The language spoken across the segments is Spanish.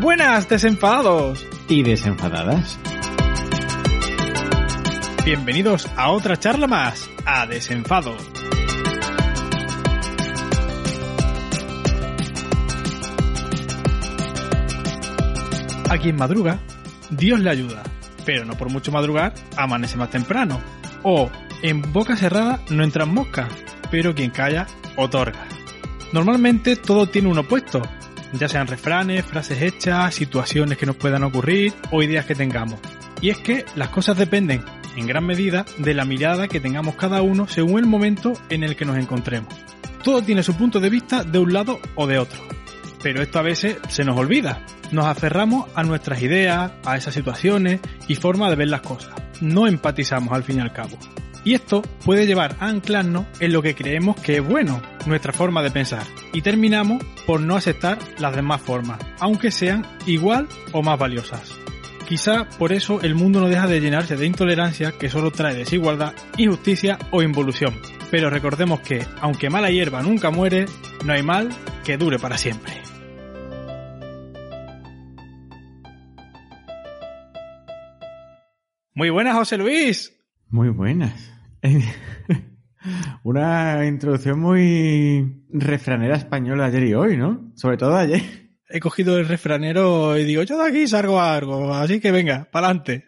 Buenas, desenfadados. y desenfadadas. Bienvenidos a otra charla más, a Desenfado. A quien madruga, Dios le ayuda, pero no por mucho madrugar, amanece más temprano. O, en boca cerrada no entran moscas, pero quien calla, otorga. Normalmente todo tiene un opuesto, ya sean refranes, frases hechas, situaciones que nos puedan ocurrir o ideas que tengamos. Y es que las cosas dependen, en gran medida, de la mirada que tengamos cada uno según el momento en el que nos encontremos. Todo tiene su punto de vista de un lado o de otro. Pero esto a veces se nos olvida. Nos aferramos a nuestras ideas, a esas situaciones y forma de ver las cosas. No empatizamos al fin y al cabo. Y esto puede llevar a anclarnos en lo que creemos que es bueno, nuestra forma de pensar, y terminamos por no aceptar las demás formas, aunque sean igual o más valiosas. Quizá por eso el mundo no deja de llenarse de intolerancia que solo trae desigualdad, injusticia o involución. Pero recordemos que, aunque mala hierba nunca muere, no hay mal que dure para siempre. Muy buenas, José Luis. Muy buenas. Una introducción muy refranera española ayer y hoy, ¿no? Sobre todo ayer. He cogido el refranero y digo, yo de aquí salgo algo, así que venga, pa'lante.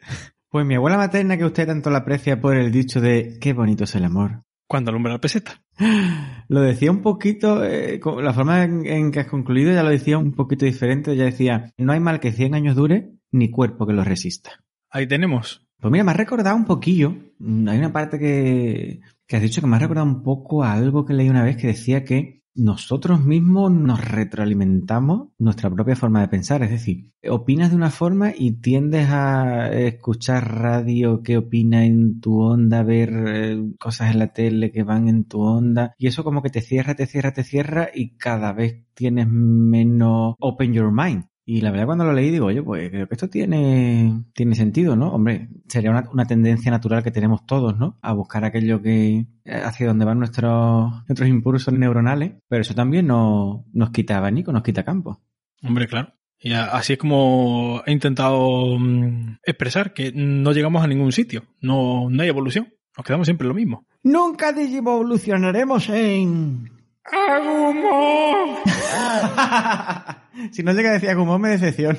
Pues mi abuela materna, que usted tanto la aprecia por el dicho de qué bonito es el amor. Cuando alumbra la peseta. Lo decía un poquito, eh, con la forma en, en que has concluido ya lo decía un poquito diferente. Ya decía, no hay mal que 100 años dure, ni cuerpo que lo resista. Ahí tenemos. Pues mira, me ha recordado un poquillo. mm, Hay una parte que, que has dicho que me ha recordado un poco a algo que leí una vez que decía que nosotros mismos nos retroalimentamos nuestra propia forma de pensar. Es decir, opinas de una forma y tiendes a escuchar radio que opina en tu onda, ver eh, cosas en la tele que van en tu onda. Y eso como que te cierra, te cierra, te cierra y cada vez tienes menos open your mind. Y la verdad cuando lo leí digo, oye, pues creo que esto tiene, tiene sentido, ¿no? Hombre, sería una, una tendencia natural que tenemos todos, ¿no? A buscar aquello que hacia donde van nuestros, nuestros impulsos neuronales, pero eso también no, nos quita abanico, nos quita campo. Hombre, claro. Y así es como he intentado mm, expresar que no llegamos a ningún sitio. No, no hay evolución. Nos quedamos siempre en lo mismo. Nunca evolucionaremos en... si no llega a decir Agumon me decepciona.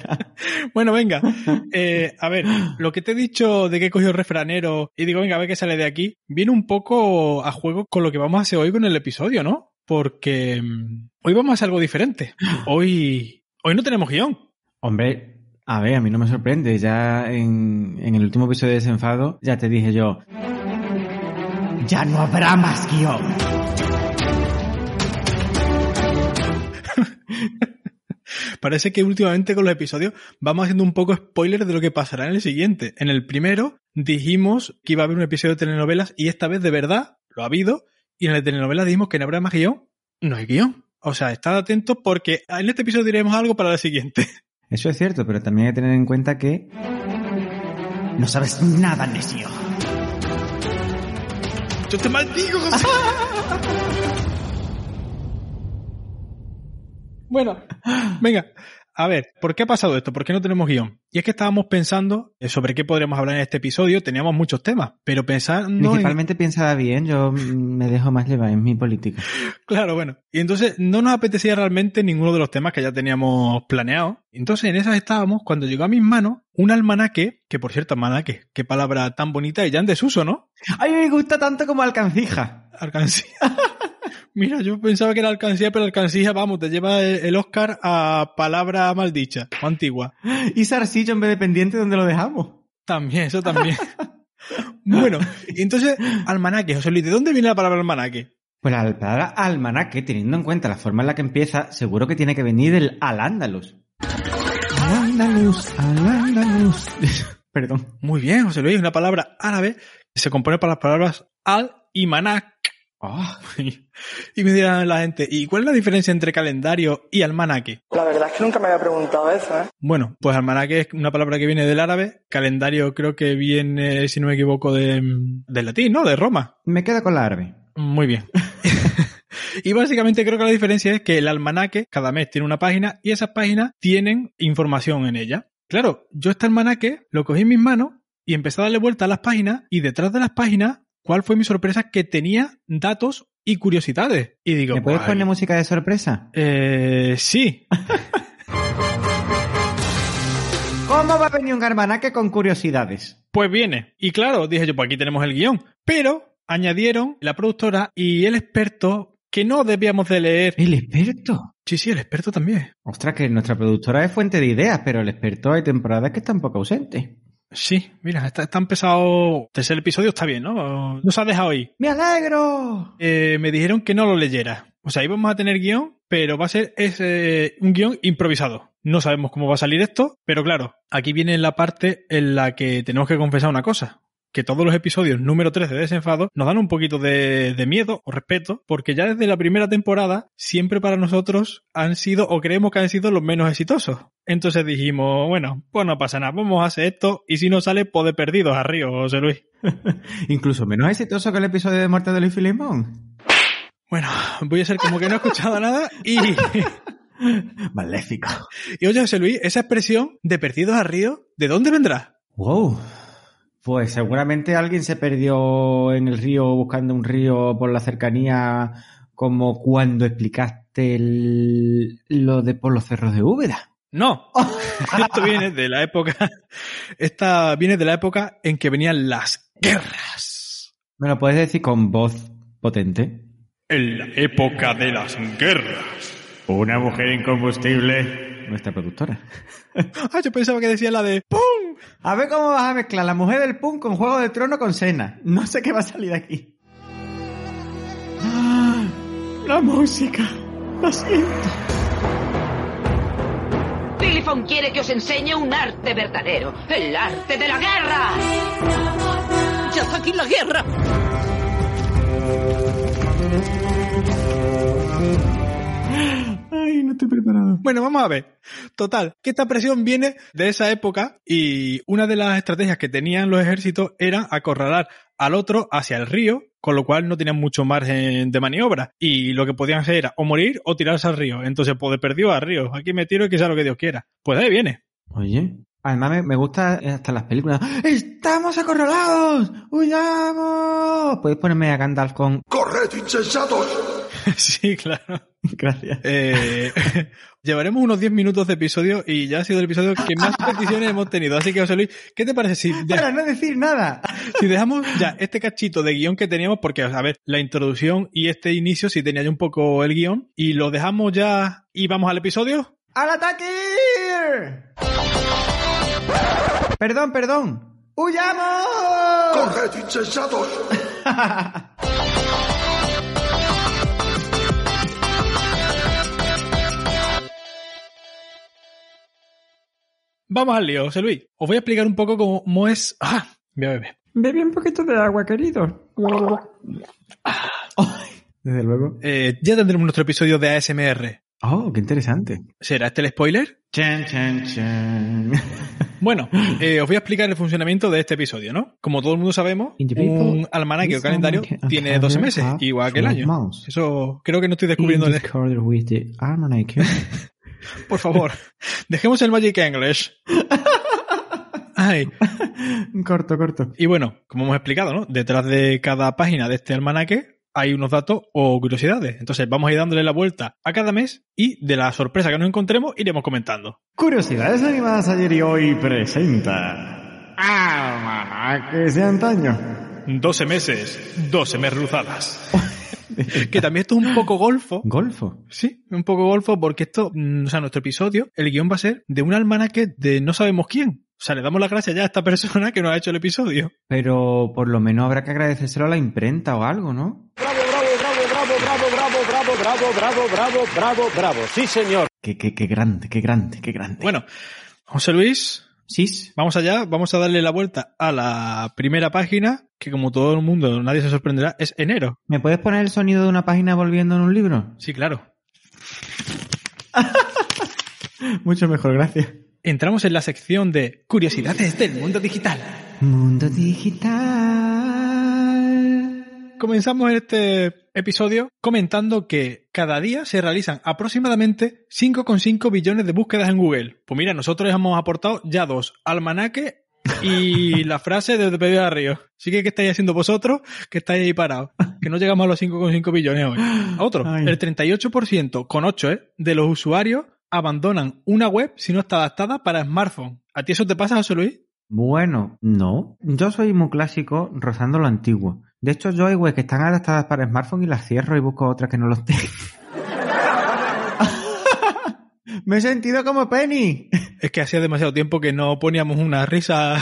Bueno, venga. Eh, a ver, lo que te he dicho de que he cogido el refranero y digo, venga, a ver qué sale de aquí, viene un poco a juego con lo que vamos a hacer hoy con el episodio, ¿no? Porque mm, hoy vamos a hacer algo diferente. Hoy, hoy no tenemos guion. Hombre, a ver, a mí no me sorprende. Ya en, en el último episodio de Desenfado ya te dije yo... Ya no habrá más guion. Parece que últimamente con los episodios vamos haciendo un poco spoiler de lo que pasará en el siguiente. En el primero dijimos que iba a haber un episodio de telenovelas y esta vez de verdad lo ha habido. Y en la telenovela dijimos que no habrá más guion. No hay guion. O sea, estad atentos porque en este episodio diremos algo para la siguiente. Eso es cierto, pero también hay que tener en cuenta que... No sabes nada, necio. ¡Yo te maldigo, José! bueno, venga. a ver, ¿por qué ha pasado esto? ¿Por qué no tenemos guion? Y es que estábamos pensando sobre qué podríamos hablar en este episodio, teníamos muchos temas, pero pensar no Principalmente pensaba bien, yo me dejo más llevar en mi política. Claro, bueno. Y entonces no nos apetecía realmente ninguno de los temas que ya teníamos planeado. Entonces en esas estábamos cuando llegó a mis manos un almanaque, que por cierto, almanaque, qué palabra tan bonita y ya en desuso, ¿no? A mí me gusta tanto como alcancija. Alcancía. Mira, yo pensaba que era alcancía, pero alcancía, vamos, te lleva el Oscar a palabra maldicha o antigua. Y zarcillo en vez de pendiente, ¿dónde lo dejamos? También, eso también. bueno, entonces, almanaque, José Luis, ¿de dónde viene la palabra almanaque? Pues la palabra almanaque, teniendo en cuenta la forma en la que empieza, seguro que tiene que venir del al-ándalus. Al-ándalus, al-ándalus. Perdón. Muy bien, José Luis, una palabra árabe que se compone por las palabras al y manac. Ah, y me dirán la gente, ¿y cuál es la diferencia entre calendario y almanaque? La verdad es que nunca me había preguntado eso, ¿eh? Bueno, pues almanaque es una palabra que viene del árabe, calendario creo que viene, si no me equivoco, de, del latín, ¿no? De Roma. me quedo con la árabe. Muy bien. y básicamente creo que la diferencia es que el almanaque cada mes tiene una página y esas páginas tienen información en ella. Claro, yo este almanaque lo cogí en mis manos y empecé a darle vuelta a las páginas y detrás de las páginas, ¿cuál fue mi sorpresa? Que tenía datos y curiosidades. Y digo, ¿Me puedes "Guay". poner música de sorpresa? Eh, sí. ¿Cómo va a venir un almanaque con curiosidades? Pues viene. Y claro, dije yo, pues aquí tenemos el guion. Pero añadieron la productora y el experto que no debíamos de leer. ¿El experto? Sí, sí, el experto también. Ostras, que nuestra productora es fuente de ideas, pero el experto hay temporadas que está un poco ausente. Sí, mira, está, está empezado. Tercer episodio está bien, ¿no? No se ha dejado ahí. ¡Me alegro! Eh, me dijeron que no lo leyera. O sea, íbamos a tener guion, pero va a ser ese, un guion improvisado. No sabemos cómo va a salir esto, pero claro, aquí viene la parte en la que tenemos que confesar una cosa. Que todos los episodios número 3 de Desenfado nos dan un poquito de, de miedo o respeto, porque ya desde la primera temporada siempre para nosotros han sido o creemos que han sido los menos exitosos. Entonces dijimos, bueno, pues no pasa nada, vamos a hacer esto y si no sale, pues de perdidos a Río, José Luis. Incluso menos exitoso que el episodio de Muerte de Luis Filemón. Bueno, voy a ser como que no he escuchado nada y... Maléfico. Y oye, José Luis, esa expresión de perdidos a Río, ¿de dónde vendrá? Wow. Pues seguramente alguien se perdió en el río buscando un río por la cercanía, como cuando explicaste el- lo de por los cerros de Úbeda. No. Esto viene de la época. Esta viene de la época en que venían las guerras. ¿Me lo puedes decir con voz potente? En la época de las guerras. Una mujer incombustible. Nuestra productora. Ah, yo pensaba que decía la de ¡Pum! A ver cómo vas a mezclar la mujer del punk con Juego de Trono con Sena. No sé qué va a salir de aquí. ¡Ah! La música. Lo siento. Philifon quiere que os enseñe un arte verdadero, el arte de la guerra. ¡Ya está aquí la guerra! Ay, no estoy preparado. Bueno, vamos a ver. Total, que esta presión viene de esa época y una de las estrategias que tenían los ejércitos era acorralar al otro hacia el río, con lo cual no tenían mucho margen de maniobra. Y lo que podían hacer era o morir o tirarse al río. Entonces, pues de perdido al río. Aquí me tiro y que sea lo que Dios quiera. Pues ahí viene. Oye. Además me, gusta hasta las películas. ¡Estamos acorralados! ¡Huyamos! Puedes ponerme a Gandalf con... ¡Corred, insensatos! sí, claro. Gracias. Eh, llevaremos unos 10 minutos de episodio y ya ha sido el episodio que más peticiones hemos tenido. Así que, José Luis, ¿qué te parece si, de- Para no decir nada. si dejamos ya este cachito de guion que teníamos? Porque, a ver, la introducción y este inicio sí tenía ya un poco el guion. Y lo dejamos ya y vamos al episodio. ¡Al ataque! Perdón, perdón. ¡Huyamos! Vamos al lío, José Luis. Os voy a explicar un poco cómo es... ¡Ah! Voy a beber. Bebe un poquito de agua, querido. Desde luego. Eh, ya tendremos nuestro episodio de ASMR. Oh, qué interesante. ¿Será este el spoiler? Chan, chan, chan. Bueno, eh, os voy a explicar el funcionamiento de este episodio, ¿no? Como todo el mundo sabemos, un almanaque o calendario tiene 12 calendar meses, igual que el 12 año. Eso creo que no estoy descubriendo... Por favor, dejemos el Magic English. Ay. Corto, corto. Y bueno, como hemos explicado, ¿no? Detrás de cada página de este almanaque hay unos datos o curiosidades. Entonces vamos a ir dándole la vuelta a cada mes y de la sorpresa que nos encontremos iremos comentando. Curiosidades animadas ayer y hoy presenta. Almanaque de antaño. 12 meses, 12 merluzadas. que también esto es un poco golfo. Golfo. Sí, un poco golfo porque esto, mm, o sea, nuestro episodio, el guion va a ser de un almanaque de no sabemos quién. O sea, le damos las gracias ya a esta persona que nos ha hecho el episodio. Pero por lo menos habrá que agradecérselo a la imprenta o algo, ¿no? Bravo, bravo, bravo, bravo, bravo, bravo, bravo, bravo, bravo, bravo, bravo. Sí, señor. Qué, qué, qué grande, qué grande, qué grande. Bueno, José Luis, Sis. vamos allá, vamos a darle la vuelta a la primera página, que como todo el mundo, nadie se sorprenderá, es enero. ¿Me puedes poner el sonido de una página volviendo en un libro? Sí, claro. Mucho mejor, gracias. Entramos en la sección de curiosidades del mundo digital. Mundo digital. Comenzamos este episodio comentando que cada día se realizan aproximadamente 5,5 billones de búsquedas en Google. Pues mira, nosotros hemos aportado ya dos, almanaque y la frase de Pedro Río. Así que, ¿qué estáis haciendo vosotros? Que estáis ahí parados. Que no llegamos a los 5,5 billones hoy. A otro, Ay. el 38%, con 8, ¿eh? De los usuarios abandonan una web si no está adaptada para smartphone. ¿A ti eso te pasa, José Luis? Bueno, no. Yo soy muy clásico rozando lo antiguo. De hecho, yo hay webs que están adaptadas para smartphone y las cierro y busco otras que no los tengan. Me he sentido como Penny. Es que hacía demasiado tiempo que no poníamos una risa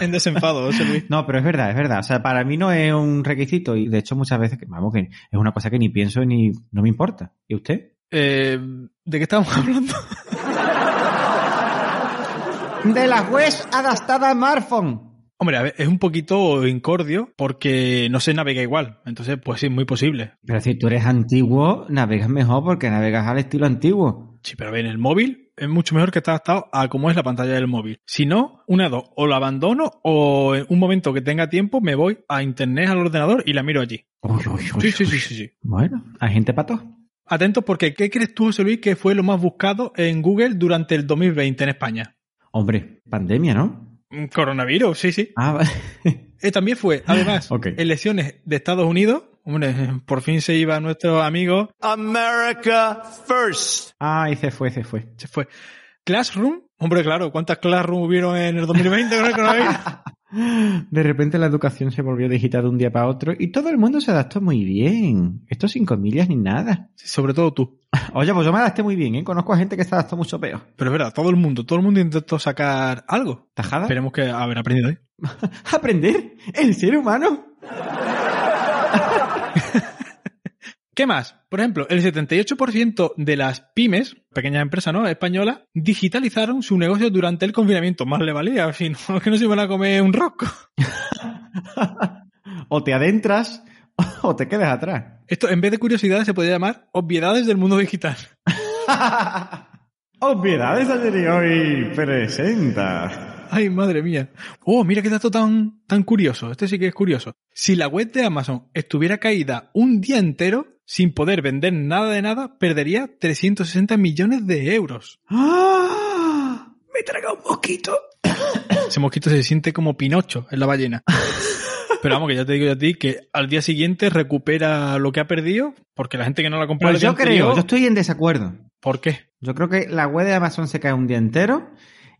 en desenfado, José Luis. No, pero es verdad, es verdad. O sea, para mí no es un requisito y de hecho muchas veces, que vamos, que es una cosa que ni pienso ni no me importa. ¿Y usted? Eh, ¿De qué estamos hablando? De las webs adaptadas a smartphone. Hombre, a ver, es un poquito incordio porque no se navega igual. Entonces, pues sí, es muy posible. Pero si tú eres antiguo, navegas mejor porque navegas al estilo antiguo. Sí, pero en el móvil es mucho mejor que estar adaptado a cómo es la pantalla del móvil. Si no, una dos, o lo abandono o en un momento que tenga tiempo me voy a internet al ordenador y la miro allí. Uy, uy, uy, Sí, sí, sí, sí, sí. Bueno, hay gente pato. Atentos porque ¿qué crees tú, José Luis, que fue lo más buscado en Google durante el 2020 en España? Hombre, pandemia, ¿no? Mm, Coronavirus, sí, sí. Ah, vale. Eh, también fue, además, elecciones de Estados Unidos. Hombre, por fin se iba nuestro amigo. America first. ah, y se fue, se fue. Se fue. Classroom. Hombre, claro, ¿cuántas Classroom hubieron en el 2020 con el coronavirus? De repente la educación se volvió digital de un día para otro y todo el mundo se adaptó muy bien. Esto sin comillas ni nada. Sí, Sobre todo tú. Oye, pues yo me adapté muy bien, ¿eh? Conozco a gente que se adaptó mucho peor. Pero es verdad, todo el mundo, todo el mundo intentó sacar algo. ¿Tajada? Esperemos que haber aprendido ahí. ¿Aprender? ¿El ser humano? ¿Qué más? Por ejemplo, el 78% de las pymes, pequeñas empresas ¿no? españolas, digitalizaron su negocio durante el confinamiento. Más le valía, si no, que no se iban a comer un rosco. O te adentras o te quedas atrás. Esto, en vez de curiosidades, se podría llamar obviedades del mundo digital. Obviedades ayer y hoy presenta. Ay, madre mía. Oh, mira qué dato tan, tan curioso. Este sí que es curioso. Si la web de Amazon estuviera caída un día entero, sin poder vender nada de nada, perdería 360 millones de euros. ¡Ah! Me traga un mosquito. Ese mosquito se siente como Pinocho en la ballena. Pero vamos, que ya te digo yo a ti que al día siguiente recupera lo que ha perdido, porque la gente que no la compró Pues el día yo creo, anterior- yo estoy en desacuerdo. ¿Por qué? Yo creo que la web de Amazon se cae un día entero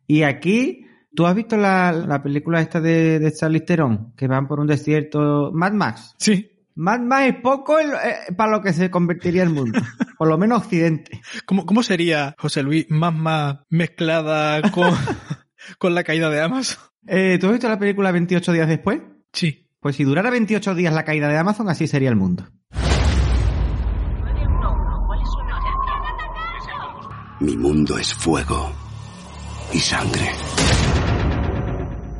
y aquí... ¿Tú has visto la, la película esta de, de Charlize Theron? Que van por un desierto... Mad Max. Sí. Mad Max es poco el- eh, para lo que se convertiría el mundo. Por lo menos Occidente. ¿Cómo, cómo sería, José Luis, más más mezclada con, con la caída de Amazon? Eh, ¿Tú has visto la película 28 días después? Sí. Pues si durara 28 días la caída de Amazon, así sería el mundo. Mi mundo es fuego y sangre.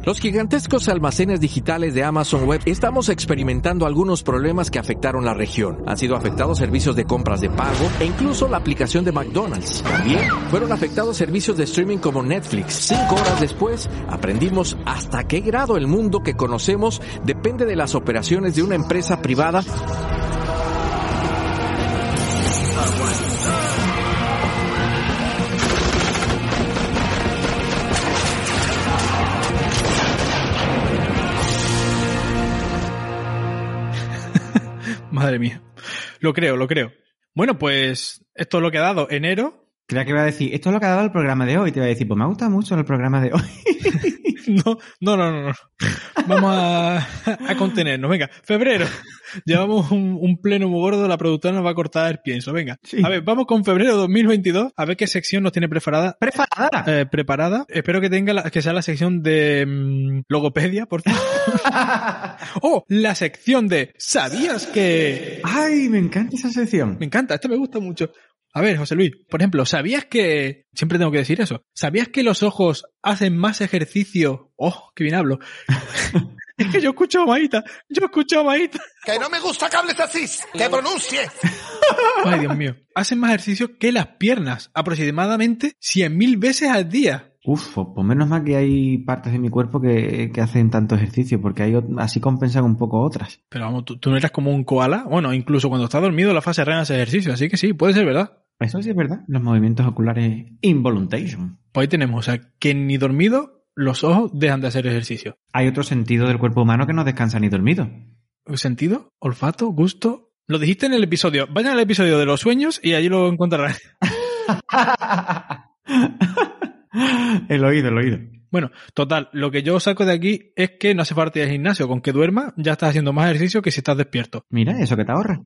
Los gigantescos almacenes digitales de Amazon Web estamos experimentando algunos problemas que afectaron la región. Han sido afectados servicios de compras de pago e incluso la aplicación de McDonald's. También fueron afectados servicios de streaming como Netflix. Cinco horas después aprendimos hasta qué grado el mundo que conocemos depende de las operaciones de una empresa privada Madre mía. Lo creo, lo creo. Bueno, pues esto es lo que ha dado enero. Creía que iba a decir, esto es lo que ha dado el programa de hoy. Te iba a decir, pues me ha gustado mucho el programa de hoy. no, no, no, no. Vamos a, a contenernos. Venga, febrero. Llevamos un, un, pleno muy gordo, la productora nos va a cortar el pienso. Venga, sí. a ver, vamos con febrero 2022, a ver qué sección nos tiene preparada. ¿Preparada? Eh, preparada. Espero que tenga la, que sea la sección de mmm, logopedia, por favor. oh, la sección de ¿Sabías que...? Ay, me encanta esa sección. Me encanta, esto me gusta mucho. A ver, José Luis, por ejemplo, ¿sabías que... Siempre tengo que decir eso. ¿Sabías que los ojos hacen más ejercicio? Oh, qué bien hablo. Es que yo escucho a Maíta, yo escucho a Maíta. Que no me gusta que hables así, que pronuncie. Ay, Dios mío. Hacen más ejercicio que las piernas, aproximadamente 100.000 veces al día. Uf, pues menos mal que hay partes de mi cuerpo que, que hacen tanto ejercicio, porque hay, así compensan un poco otras. Pero vamos, ¿tú, tú no eres como un koala. Bueno, incluso cuando estás dormido la fase REM hace ejercicio, así que sí, puede ser verdad. Eso sí es verdad. Los movimientos oculares involuntarios. Pues ahí tenemos, o sea, que ni dormido los ojos dejan de hacer ejercicio. Hay otro sentido del cuerpo humano que no descansa ni dormido. ¿Sentido? ¿Olfato? ¿Gusto? Lo dijiste en el episodio. Vayan al episodio de los sueños y allí lo encontrarán. el oído, el oído. Bueno, total, lo que yo saco de aquí es que no hace falta ir al gimnasio. Con que duerma ya estás haciendo más ejercicio que si estás despierto. Mira, eso que te ahorra.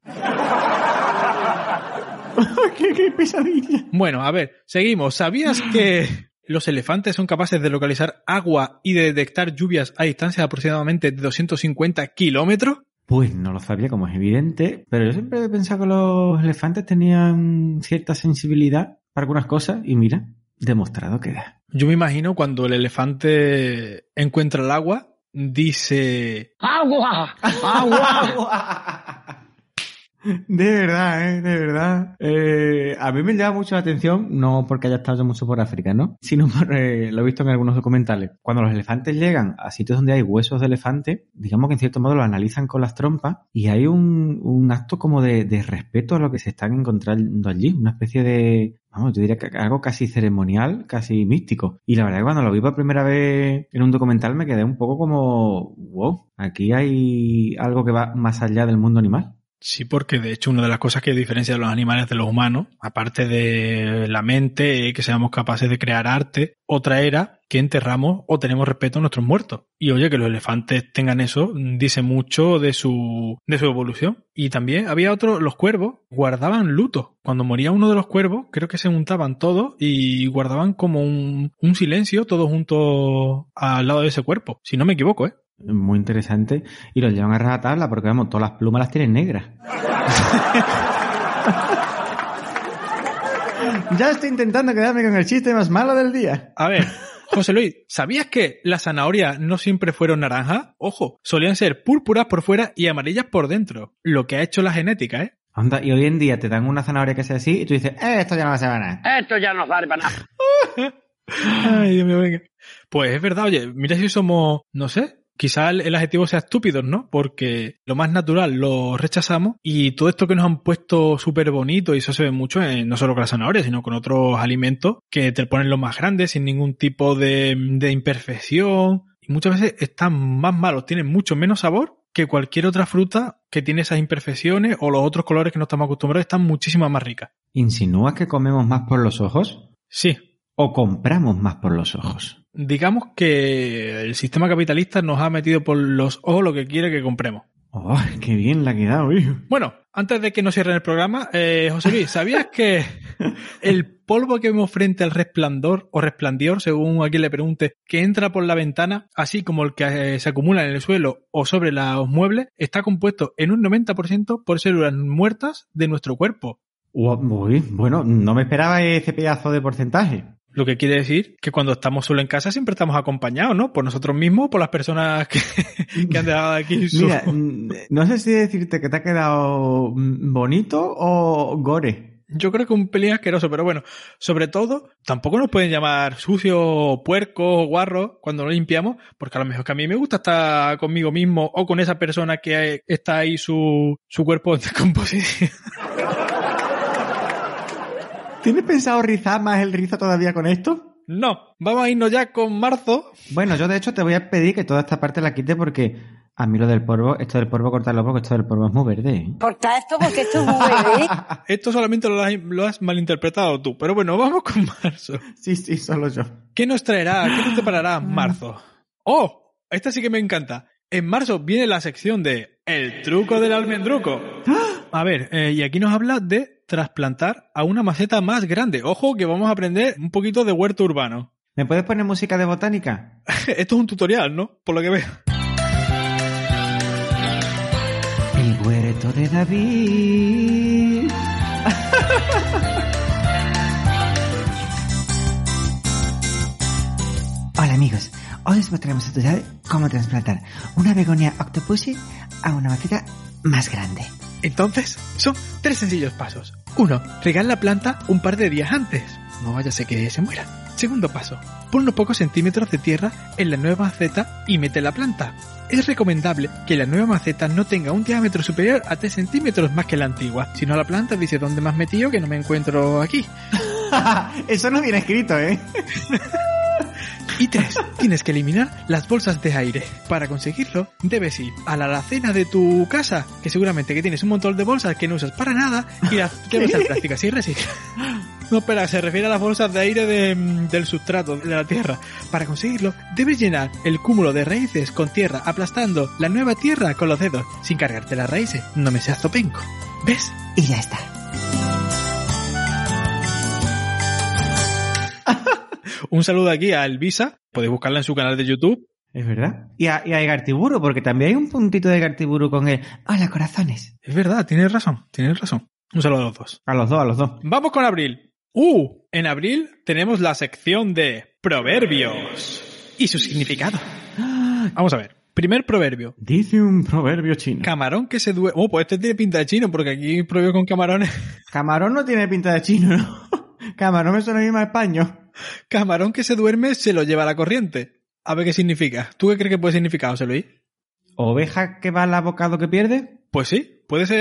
¿Qué, qué pesadilla. Bueno, a ver, seguimos. ¿Sabías que los elefantes son capaces de localizar agua y de detectar lluvias a distancias de aproximadamente de 250 kilómetros? Pues no lo sabía, como es evidente, pero yo siempre he pensado que los elefantes tenían cierta sensibilidad para algunas cosas y mira, demostrado queda. Yo me imagino cuando el elefante encuentra el agua, dice... ¡Agua! ¡Agua! De verdad, ¿eh? De verdad. Eh, a mí me llama mucho la atención, no porque haya estado yo mucho por África, ¿no? Sino por, eh, lo he visto en algunos documentales. Cuando los elefantes llegan a sitios donde hay huesos de elefante, digamos que en cierto modo lo analizan con las trompas y hay un, acto como de, de, respeto a lo que se están encontrando allí. Una especie de, vamos, yo diría que algo casi ceremonial, casi místico. Y la verdad que cuando lo vi por primera vez en un documental me quedé un poco como, wow, aquí hay algo que va más allá del mundo animal. Sí, porque de hecho una de las cosas que diferencia a los animales de los humanos, aparte de la mente, que seamos capaces de crear arte, otra era que enterramos o tenemos respeto a nuestros muertos. Y oye, que los elefantes tengan eso, dice mucho de su, de su evolución. Y también había otro, los cuervos guardaban luto. Cuando moría uno de los cuervos, creo que se juntaban todos y guardaban como un, un silencio todos juntos al lado de ese cuerpo. Si no me equivoco, ¿eh? Muy interesante. Y los llevan a rajatabla porque, vamos, todas las plumas las tienen negras. ya estoy intentando quedarme con el chiste más malo del día. A ver, José Luis, ¿sabías que las zanahorias no siempre fueron naranjas? Ojo, solían ser púrpuras por fuera y amarillas por dentro. Lo que ha hecho la genética, ¿eh? Anda, y hoy en día te dan una zanahoria que sea así y tú dices, eh, esto ya no va a ser para nada. Esto ya no vale para nada. Ay, Dios mío, venga. Pues es verdad, oye, mira si somos, no sé, quizá el, el, adjetivo sea estúpido, ¿no? Porque lo más natural lo rechazamos y todo esto que nos han puesto súper bonito, y eso se ve mucho en, no solo con la zanahoria, sino con otros alimentos que te ponen los más grandes sin ningún tipo de, de imperfección. Y muchas veces están más malos, tienen mucho menos sabor que cualquier otra fruta que tiene esas imperfecciones o los otros colores que no estamos acostumbrados están muchísimo más ricas. ¿Insinúas que comemos más por los ojos? Sí. ¿O compramos más por los ojos? Digamos que el sistema capitalista nos ha metido por los ojos lo que quiere que compremos. ¡Oh, qué bien la ha quedado, hijo! Bueno, antes de que nos cierren el programa, eh, José Luis, ¿sabías que el polvo que vemos frente al resplandor o resplandor, según a quien le pregunte, que entra por la ventana, así como el que eh, se acumula en el suelo o sobre los muebles, está compuesto en un 90% por células muertas de nuestro cuerpo? Uy, bueno, no me esperaba ese pedazo de porcentaje. Lo que quiere decir que cuando estamos solo en casa siempre estamos acompañados, ¿no? Por nosotros mismos, por las personas que, que han dejado aquí su... Mira, no sé si decirte que te ha quedado bonito o gore. Yo creo que un pelín asqueroso, pero bueno, sobre todo, tampoco nos pueden llamar sucio, puerco, guarro cuando lo limpiamos, porque a lo mejor que a mí me gusta estar conmigo mismo o con esa persona que está ahí su, su cuerpo en descomposición. ¿Tienes pensado rizar más el rizo todavía con esto? No, vamos a irnos ya con marzo. Bueno, yo de hecho te voy a pedir que toda esta parte la quite porque A mí lo del polvo, esto del polvo, cortarlo porque esto del polvo es muy verde. ¿eh? Corta esto porque esto es muy verde. Esto solamente lo has, lo has malinterpretado tú. Pero bueno, vamos con marzo. Sí, sí, solo yo. ¿Qué nos traerá? ¿Qué nos deparará marzo? ¡Oh! Esta sí que me encanta. En marzo viene la sección de El truco del almendruco. A ver, eh, y aquí nos habla de trasplantar a una maceta más grande. Ojo que vamos a aprender un poquito de huerto urbano. ¿Me puedes poner música de botánica? Esto es un tutorial, ¿no? Por lo que veo. El huerto de David. Hola amigos, hoy os mostraremos a tutorial cómo trasplantar una begonia octopussy a una maceta más grande. Entonces, son tres sencillos pasos. Uno, regar la planta un par de días antes. No vaya a ser que se muera. Segundo paso, pon unos pocos centímetros de tierra en la nueva maceta y mete la planta. Es recomendable que la nueva maceta no tenga un diámetro superior a 3 centímetros más que la antigua. Si no, la planta dice dónde más metido que no me encuentro aquí. Eso no viene escrito, ¿eh? Y tres, tienes que eliminar las bolsas de aire. Para conseguirlo, debes ir a la alacena de tu casa, que seguramente que tienes un montón de bolsas que no usas para nada y las que usas plásticas y reciclas. No, espera, se refiere a las bolsas de aire de, mm, del sustrato, de la tierra. Para conseguirlo, debes llenar el cúmulo de raíces con tierra, aplastando la nueva tierra con los dedos, sin cargarte las raíces. No me seas zopenco. ¿Ves? Y ya está. Un saludo aquí a Elvisa. Podéis buscarla en su canal de YouTube. Es verdad. Y a, y a Igartiburu, porque también hay un puntito de Igartiburu con él. Hola, corazones. Es verdad, tienes razón, tienes razón. Un saludo a los dos. A los dos, a los dos. Vamos con abril. Uh, en abril tenemos la sección de proverbios y su significado. Vamos a ver. Primer proverbio. Dice un proverbio chino. Camarón que se duerme. Oh, pues este tiene pinta de chino, porque aquí proverbio con camarones. Camarón no tiene pinta de chino, ¿no? Camarón me suena mismo a español. Camarón que se duerme se lo lleva a la corriente. A ver qué significa. ¿Tú qué crees que puede significar, José Luis? ¿Oveja que va al abocado que pierde? Pues sí, puede ser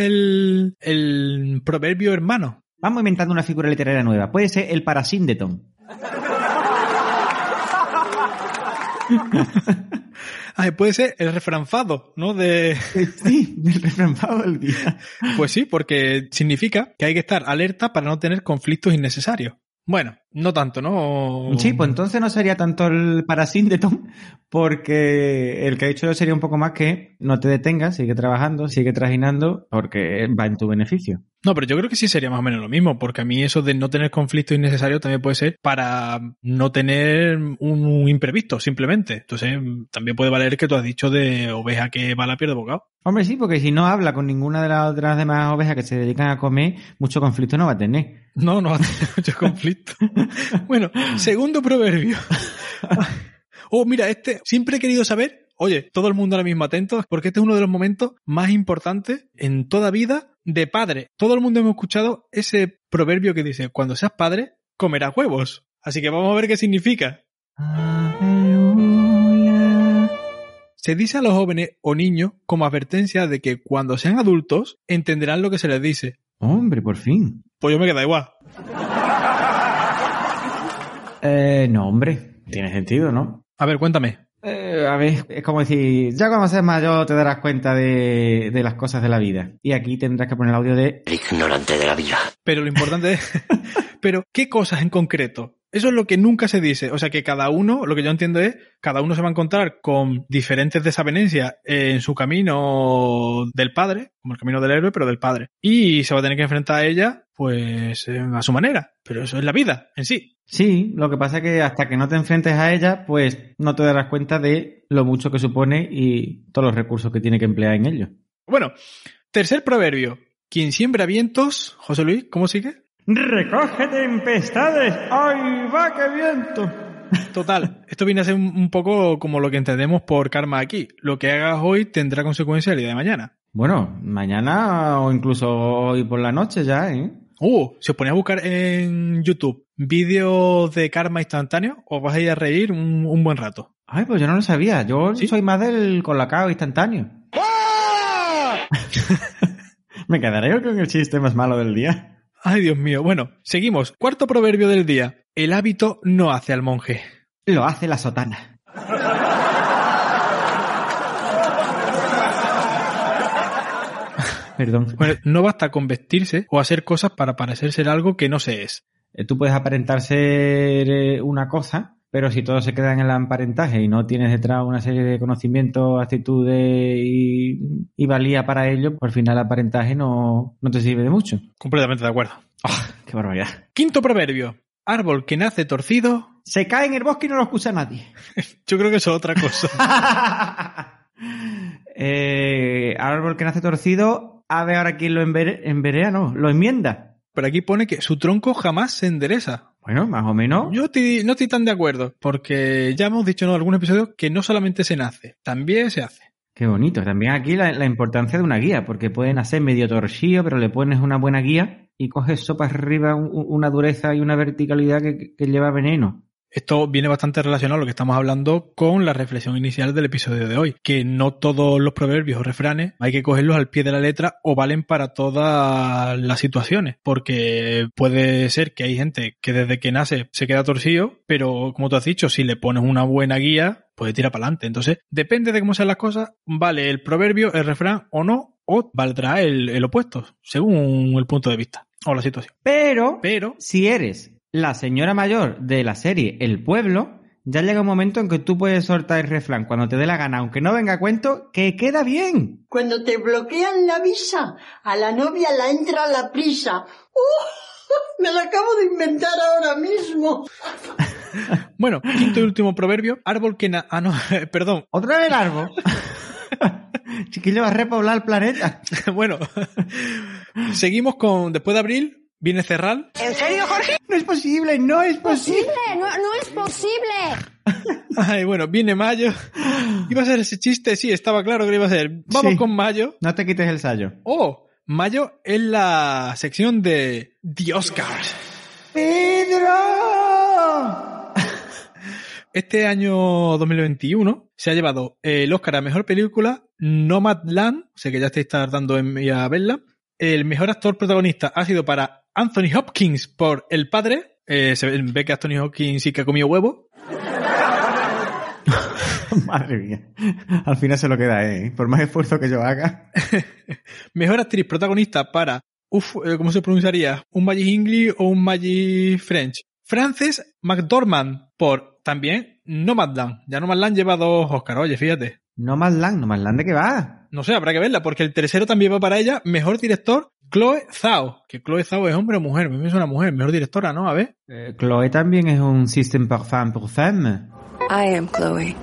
el, el proverbio hermano. Vamos inventando una figura literaria nueva. Puede ser el parasíndeton. Ay, puede ser el refranfado, ¿no? De... Sí, el refranfado del día. Pues sí, porque significa que hay que estar alerta para no tener conflictos innecesarios. Bueno, no tanto, ¿no? Sí, pues entonces no sería tanto el parasíndeton, porque el que he hecho yo sería un poco más que no te detengas, sigue trabajando, sigue trajinando, porque va en tu beneficio. No, pero yo creo que sí sería más o menos lo mismo, porque a mí eso de no tener conflictos innecesarios también puede ser para no tener un imprevisto, simplemente. Entonces, también puede valer que tú has dicho de oveja que va a la piel de bocado. Hombre, sí, porque si no habla con ninguna de las otras demás ovejas que se dedican a comer, mucho conflicto no va a tener. No, no va a tener mucho conflicto. bueno, segundo proverbio. Oh, mira, este siempre he querido saber Oye, todo el mundo ahora mismo atento, porque este es uno de los momentos más importantes en toda vida de padre. Todo el mundo hemos escuchado ese proverbio que dice, cuando seas padre, comerás huevos. Así que vamos a ver qué significa. Se dice a los jóvenes o niños como advertencia de que cuando sean adultos entenderán lo que se les dice. Hombre, por fin. Pues yo me queda igual. Eh, no, hombre. Tiene sentido, ¿no? A ver, cuéntame. Eh, a ver, es como decir, ya cuando seas mayor te darás cuenta de, de las cosas de la vida. Y aquí tendrás que poner el audio de... El ignorante de la vida. Pero lo importante es... Pero, ¿qué cosas en concreto? Eso es lo que nunca se dice. O sea que cada uno, lo que yo entiendo es, cada uno se va a encontrar con diferentes desavenencias en su camino del padre, como el camino del héroe, pero del padre. Y se va a tener que enfrentar a ella, pues, eh, a su manera. Pero eso es la vida en sí. Sí, lo que pasa es que hasta que no te enfrentes a ella, pues no te darás cuenta de lo mucho que supone y todos los recursos que tiene que emplear en ello. Bueno, tercer proverbio. Quien siembra vientos, José Luis, ¿cómo sigue? Recoge tempestades. ¡Ay, va, qué viento! Total, esto viene a ser un, poco como lo que entendemos por karma aquí. Lo que hagas hoy tendrá consecuencias el día de mañana. Bueno, mañana o incluso hoy por la noche ya, ¿eh? Uh, si os ponéis a buscar en YouTube vídeos de karma instantáneo, os vais a ir a reír un, un buen rato. Ay, pues yo no lo sabía. Yo ¿Sí? soy más del colacao instantáneo. Me quedaré yo con el chiste más malo del día. Ay, Dios mío. Bueno, seguimos. Cuarto proverbio del día. El hábito no hace al monje. Lo hace la sotana. Perdón. Bueno, no basta con vestirse o hacer cosas para parecer ser algo que no se es. Eh, tú puedes aparentar ser eh, una cosa pero si todo se queda en el aparentaje y no tienes detrás una serie de conocimientos, actitudes y, y valía para ello, pues al final el aparentaje no, no te sirve de mucho. Completamente de acuerdo. ¡Qué barbaridad! Quinto proverbio. Árbol que nace torcido. Se cae en el bosque y no lo escucha nadie. Yo creo que eso es otra cosa. Eh, árbol que nace torcido, a ver ahora quién lo envere- enverea, no, lo enmienda. Pero aquí pone que su tronco jamás se endereza. Bueno, más o menos. Yo no estoy tan de acuerdo, porque ya hemos dicho en algunos episodios que no solamente se nace, también se hace. Qué bonito. También aquí la, la importancia de una guía, porque pueden hacer medio torcido, pero le pones una buena guía y coges sopa arriba un- un- una dureza y una verticalidad que, que lleva veneno. Esto viene bastante relacionado a lo que estamos hablando con la reflexión inicial del episodio de hoy, que no todos los proverbios o refranes hay que cogerlos al pie de la letra o valen para todas las situaciones, porque puede ser que hay gente que desde que nace se queda torcido, pero como tú has dicho, si le pones una buena guía, puede tirar para adelante. Entonces, depende de cómo sean las cosas, vale el proverbio, el refrán o no, o valdrá el, el opuesto, según el punto de vista o la situación. Pero, Pero si eres la señora mayor de la serie El Pueblo, ya llega un momento en que tú puedes soltar el refrán cuando te dé la gana, aunque no venga a cuento, que queda bien. Cuando te bloquean la visa, a la novia la entra la prisa. ¡Uh! Me la acabo de inventar ahora mismo. Bueno, quinto y último proverbio. Árbol que na... Ah, no, perdón. ¿Otra vez el árbol? Chiquillo, va a repoblar el planeta. bueno, seguimos con... Después de abril, viene Cerral. ¿En serio, Jorge? No es posible, no es posible. No, no es posible. Ay, bueno, viene mayo. ¿Iba a ser ese chiste? Sí, estaba claro que lo iba a ser. Vamos Sí. con mayo. No te quites el sallo. Oh, mayo es la sección de The Oscars. ¡Pedro! Este año 2021 se ha llevado el Oscar a Mejor Película, Nomadland, sé que ya estáis tardando en ir a verla. El Mejor Actor Protagonista ha sido para Anthony Hopkins por El Padre. Eh, se ve que Anthony Hopkins sí que ha comido huevo. Madre mía. Al final se lo queda, ¿eh? Por más esfuerzo que yo haga. Mejor Actriz Protagonista para, uf, eh, ¿cómo se pronunciaría? ¿Un Magic English o un Magic French? Frances McDormand por también Nomadland. Ya Nomadland lleva dos Oscars, oye, fíjate. No más land, no más land de qué va. No sé, habrá que verla, porque el tercero también va para ella. Mejor director, Chloe Zhao. Que Chloe Zhao es hombre o mujer. A mí me es una mujer. Mejor directora, ¿no? A ver. Eh, Chloe también es un system parfum pour femme. I am Chloe.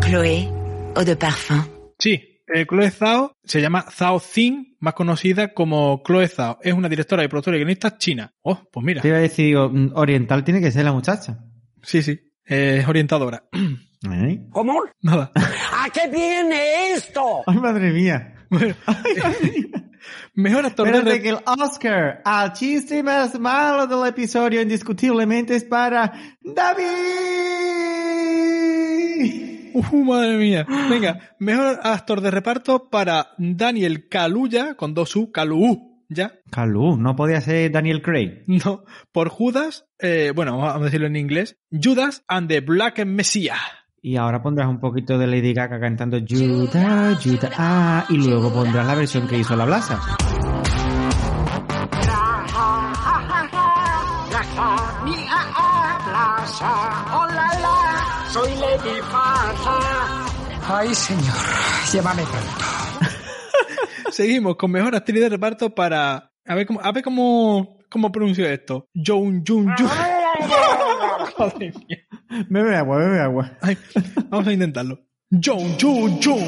Chloé, eau de parfum. Sí, eh, Chloe Zhao se llama Zhao Xin, más conocida como Chloe Zhao. Es una directora y productora y guionista china. Oh, pues mira. Te iba a decir, digo, oriental tiene que ser la muchacha. Sí, sí. Es orientadora. ¿Eh? ¿Cómo? Nada. ¿A qué viene esto? Ay, madre mía. Mejor actor de Espérate que el Oscar al chiste más malo del episodio indiscutiblemente es para David. Uh, madre mía. Venga, mejor actor de reparto para Daniel Kaluuya, con dos U, Kalu, ¿ya? Calú, no podía ser Daniel Craig. No, por Judas, eh, bueno, vamos a decirlo en inglés, Judas and the Black Messiah. Y ahora pondrás un poquito de Lady Gaga cantando Judah, Judah, ah, y luego pondrás la versión que hizo la Blasa. Soy Lady. Ay, señor, llévame pronto. Seguimos con mejor actriz de reparto para. A ver cómo, a ver cómo, cómo pronuncio esto. Joan Jun Jun. Mía. Bebe agua, bebe agua. Ay, vamos a intentarlo. Joan Jun Jun.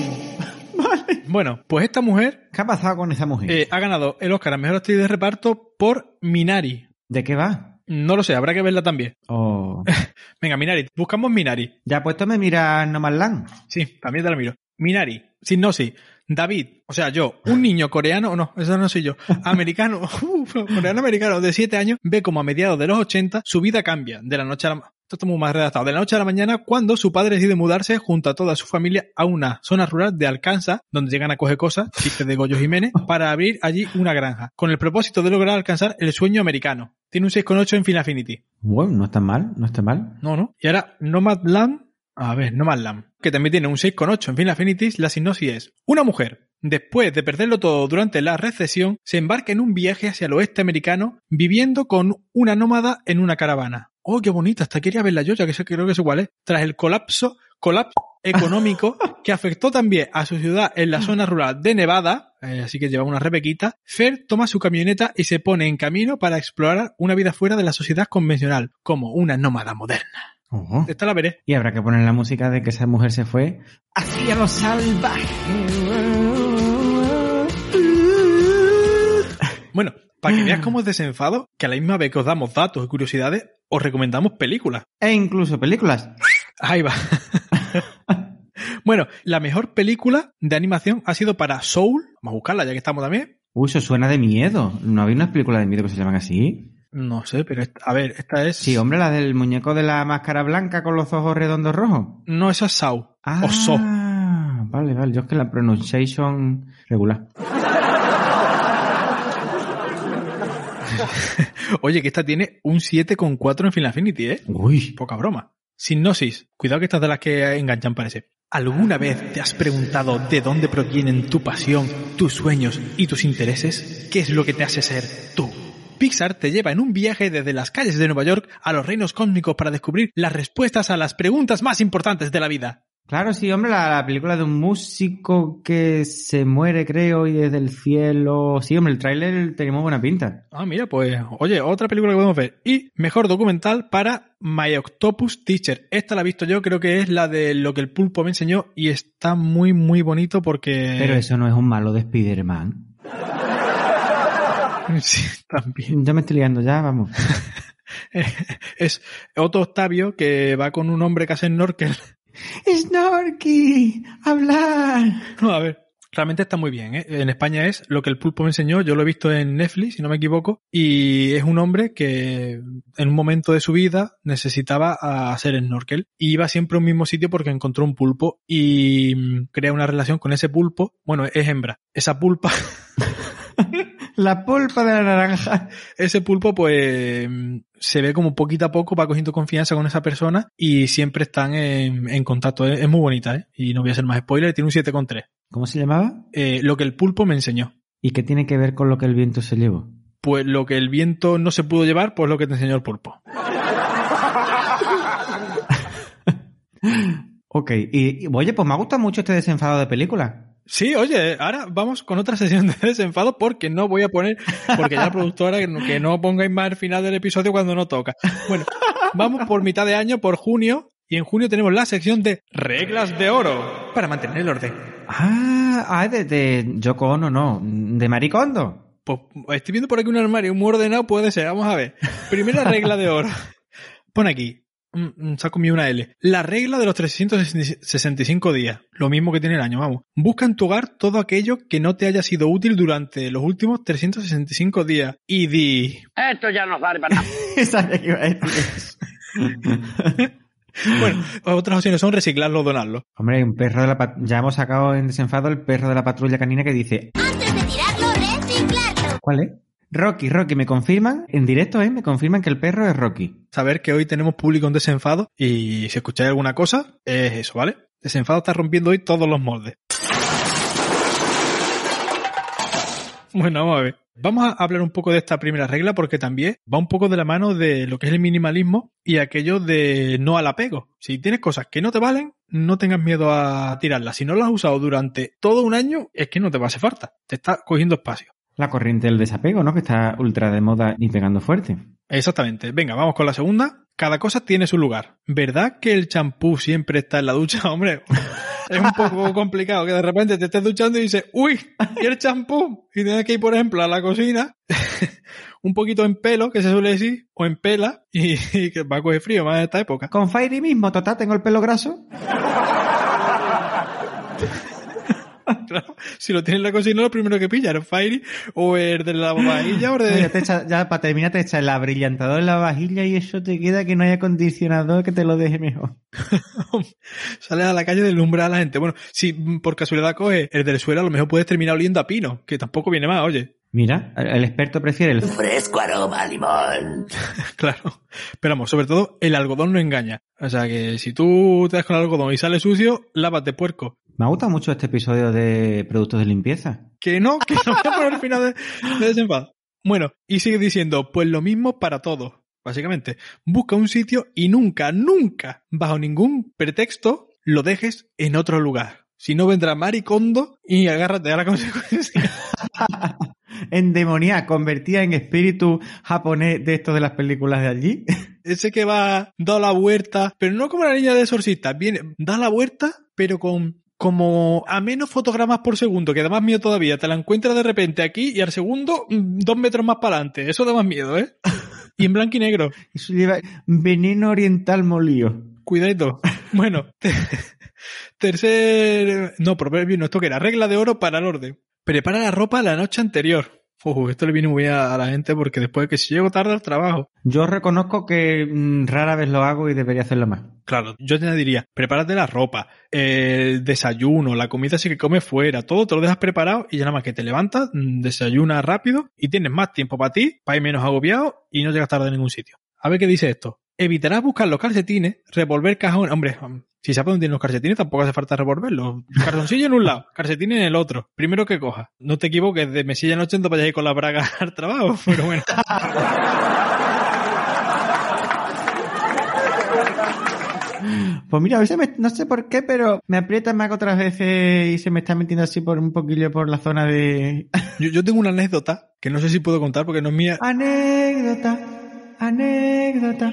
Bueno, pues esta mujer ¿Qué ha pasado con esa mujer? eh, ha ganado el Oscar a mejor actriz de reparto por Minari. ¿De qué va? No lo sé, habrá que verla también. Oh. Venga, Minari, buscamos Minari. Ya puesto me mira Nomadland. Sí, también te la miro. Minari, sin no sí. David, o sea, yo, un niño coreano, no, eso no soy yo, americano, coreano-americano de 7 años, ve como a mediados de los 80 su vida cambia de la noche a la ma- esto está muy más redactado, de la noche a la mañana cuando su padre decide mudarse junto a toda su familia a una zona rural de Arkansas, donde llegan a coger cosas, chistes de Goyo Jiménez, para abrir allí una granja, con el propósito de lograr alcanzar el sueño americano. Tiene un 6,8 en Final Affinity. Bueno, no está mal, no está mal. No, no. Y ahora Nomadland, a ver, Nomadland, que también tiene un 6,8 en Final Affinities, la sinopsis es una mujer después de perderlo todo durante la recesión, se embarca en un viaje hacia el oeste americano viviendo con una nómada en una caravana. Oh, qué bonita, hasta quería verla yo, ya que creo que es igual, ¿eh? Tras el colapso, colapso económico que afectó también a su ciudad en la zona rural de Nevada, eh, así que lleva una rebequita, Fer toma su camioneta y se pone en camino para explorar una vida fuera de la sociedad convencional, como una nómada moderna. Esta la veré. Y habrá que poner la música de que esa mujer se fue hacia lo salvaje. Bueno, para que veas cómo es desenfado, que a la misma vez que os damos datos y curiosidades, os recomendamos películas. E incluso películas. Ahí va. bueno, la mejor película de animación ha sido para Soul. Vamos a buscarla ya que estamos también. Uy, eso suena de miedo. ¿No había unas películas de miedo que se llaman así? No sé, pero esta- a ver, esta es. Sí, hombre, la del muñeco de la máscara blanca con los ojos redondos rojos. No, esa es Saw. Ah, O So. vale, vale. Yo es que la pronunciation regular. Oye, que esta tiene un 7,4 en Final Affinity, ¿eh? Uy. Poca broma. Sinopsis. Cuidado que estas de las que enganchan parece. ¿Alguna vez te has preguntado de dónde provienen tu pasión, tus sueños y tus intereses? ¿Qué es lo que te hace ser tú? Pixar te lleva en un viaje desde las calles de Nueva York a los reinos cósmicos para descubrir las respuestas a las preguntas más importantes de la vida. Claro, sí, hombre, la, la película de un músico que se muere, creo, y desde el cielo. Sí, hombre, el tráiler tenía muy buena pinta. Ah, mira, pues, oye, otra película que podemos ver. Y mejor documental para My Octopus Teacher. Esta la he visto yo, creo que es la de lo que el pulpo me enseñó y está muy, muy bonito porque... Pero eso no es un malo de Spider-Man. Sí, también. Ya me estoy liando, ya, vamos. es Otto Octavio que va con un hombre que hace snorkel. ¡Snorky! ¡Hablar! No, a ver. Realmente está muy bien, ¿eh? En España es lo que el pulpo me enseñó, yo lo he visto en Netflix, si no me equivoco, y es un hombre que en un momento de su vida necesitaba hacer snorkel y iba siempre a un mismo sitio porque encontró un pulpo y mm, crea una relación con ese pulpo, bueno, es hembra, esa pulpa, La pulpa de la naranja. ese pulpo pues mm, se ve como poquito a poco va cogiendo confianza con esa persona y siempre están en, en contacto, es, es muy bonita, ¿eh? Y no voy a hacer más spoiler, tiene un 7,3. ¿Cómo se llamaba? Eh, lo que el pulpo me enseñó. ¿Y qué tiene que ver con lo que el viento se llevó? Pues lo que el viento no se pudo llevar, pues lo que te enseñó el pulpo. Ok, y, y, oye, pues me ha gustado mucho este desenfado de película. Sí, oye, ahora vamos con otra sesión de desenfado porque no voy a poner, porque ya la productora que no, que no pongáis más al final del episodio cuando no toca. Bueno, vamos por mitad de año, por junio, y en junio tenemos la sección de reglas de oro para mantener el orden. Ah, ah de, de Yoko Ono, no, de Maricondo. Pues estoy viendo por aquí un armario muy ordenado, puede ser, vamos a ver. Primera regla de oro. Pon aquí, mm, saco mi una L. La regla de los 365 días. Lo mismo que tiene el año, vamos. Busca en tu hogar todo aquello que no te haya sido útil durante los últimos 365 días. Y di... Esto ya no vale para nada. Bueno, otras opciones son reciclarlo o donarlo. Hombre, hay un perro de la pat- ya hemos sacado en desenfado el perro de la patrulla canina que dice Antes de tirarlo, reciclarlo. ¿Cuál es? Rocky, Rocky, me confirman, en directo, ¿eh? Me confirman que el perro es Rocky. Saber que hoy tenemos público en desenfado y si escucháis alguna cosa, es eso, ¿vale? Desenfado está rompiendo hoy todos los moldes. Bueno, vamos a ver. Vamos a hablar un poco de esta primera regla porque también va un poco de la mano de lo que es el minimalismo y aquello de no al apego. Si tienes cosas que no te valen, no tengas miedo a tirarlas. Si no las has usado durante todo un año, es que no te va a hacer falta. Te está cogiendo espacio. La corriente del desapego, ¿no? Que está ultra de moda y pegando fuerte. Exactamente. Venga, vamos con la segunda. Cada cosa tiene su lugar. ¿Verdad que el champú siempre está en la ducha? Hombre, es un poco complicado que de repente te estés duchando y dices, uy, ¿y el champú? Y tienes que ir, por ejemplo, a la cocina, un poquito en pelo, que se suele decir, o en pela, y, y que va a coger frío más en esta época. Con Fairy mismo, total, tengo el pelo graso. Claro, si lo tienes en la cocina, lo primero que pilla, el Fairy, o el de la vajilla, o Ya, de... te echa- ya para terminar te echa el abrillantador en la vajilla y eso te queda que no hay acondicionador que te lo deje mejor. Sales a la calle del umbral a la gente. Bueno, si por casualidad coges el del suelo, a lo mejor puedes terminar oliendo a pino, que tampoco viene más, oye. Mira, el el experto prefiere el Fresco aroma a limón. Claro. Pero vamos, sobre todo, el algodón no engaña. O sea que si tú te das con el algodón y sale sucio, lávate puerco. Me ha gustado mucho este episodio de productos de limpieza. Que no, que no voy a poner el final de, de desenfado. Bueno, y sigue diciendo, pues lo mismo para todos. Básicamente, busca un sitio y nunca, nunca, bajo ningún pretexto, lo dejes en otro lugar. Si no vendrá Maricondo y agárrate a la consecuencia. Endemonía, convertida en espíritu japonés de esto de las películas de allí. Ese que va, da la vuelta, pero no como la niña de exorcista, viene, da la vuelta, pero con como a menos fotogramas por segundo, que da más miedo todavía. Te la encuentras de repente aquí y al segundo, mm, dos metros más para adelante. Eso da más miedo, ¿eh? Y en blanco y negro. Eso lleva veneno oriental molío. Cuidadito. Bueno, tercer... No, proverbio, no, esto que era regla de oro para el orden. Prepara la ropa la noche anterior. Uf, esto le viene muy bien a la gente porque después de que si llego tarde al trabajo. Yo reconozco que mm, rara vez lo hago y debería hacerlo más. Claro, yo te diría, prepárate la ropa, el desayuno, la comida sí que comes fuera, todo te lo dejas preparado y ya nada más que te levantas, mm, desayunas rápido y tienes más tiempo para ti, para ir menos agobiado y no llegas tarde a ningún sitio. A ver qué dice esto. Evitarás buscar los calcetines, revolver cajones. Hombre, si sabes dónde tienen los calcetines, tampoco hace falta revolverlos. Calzoncillo en un lado, calcetines en el otro. Primero que coja. No te equivoques, de mesilla en 80 vayas a ir con la braga al trabajo, pero bueno. Pues mira, a veces me- no sé por qué, pero me aprieta más que otras veces y se me está metiendo así por un poquillo por la zona de... Yo, yo tengo una anécdota que no sé si puedo contar porque no es mía. anécdota, anécdota.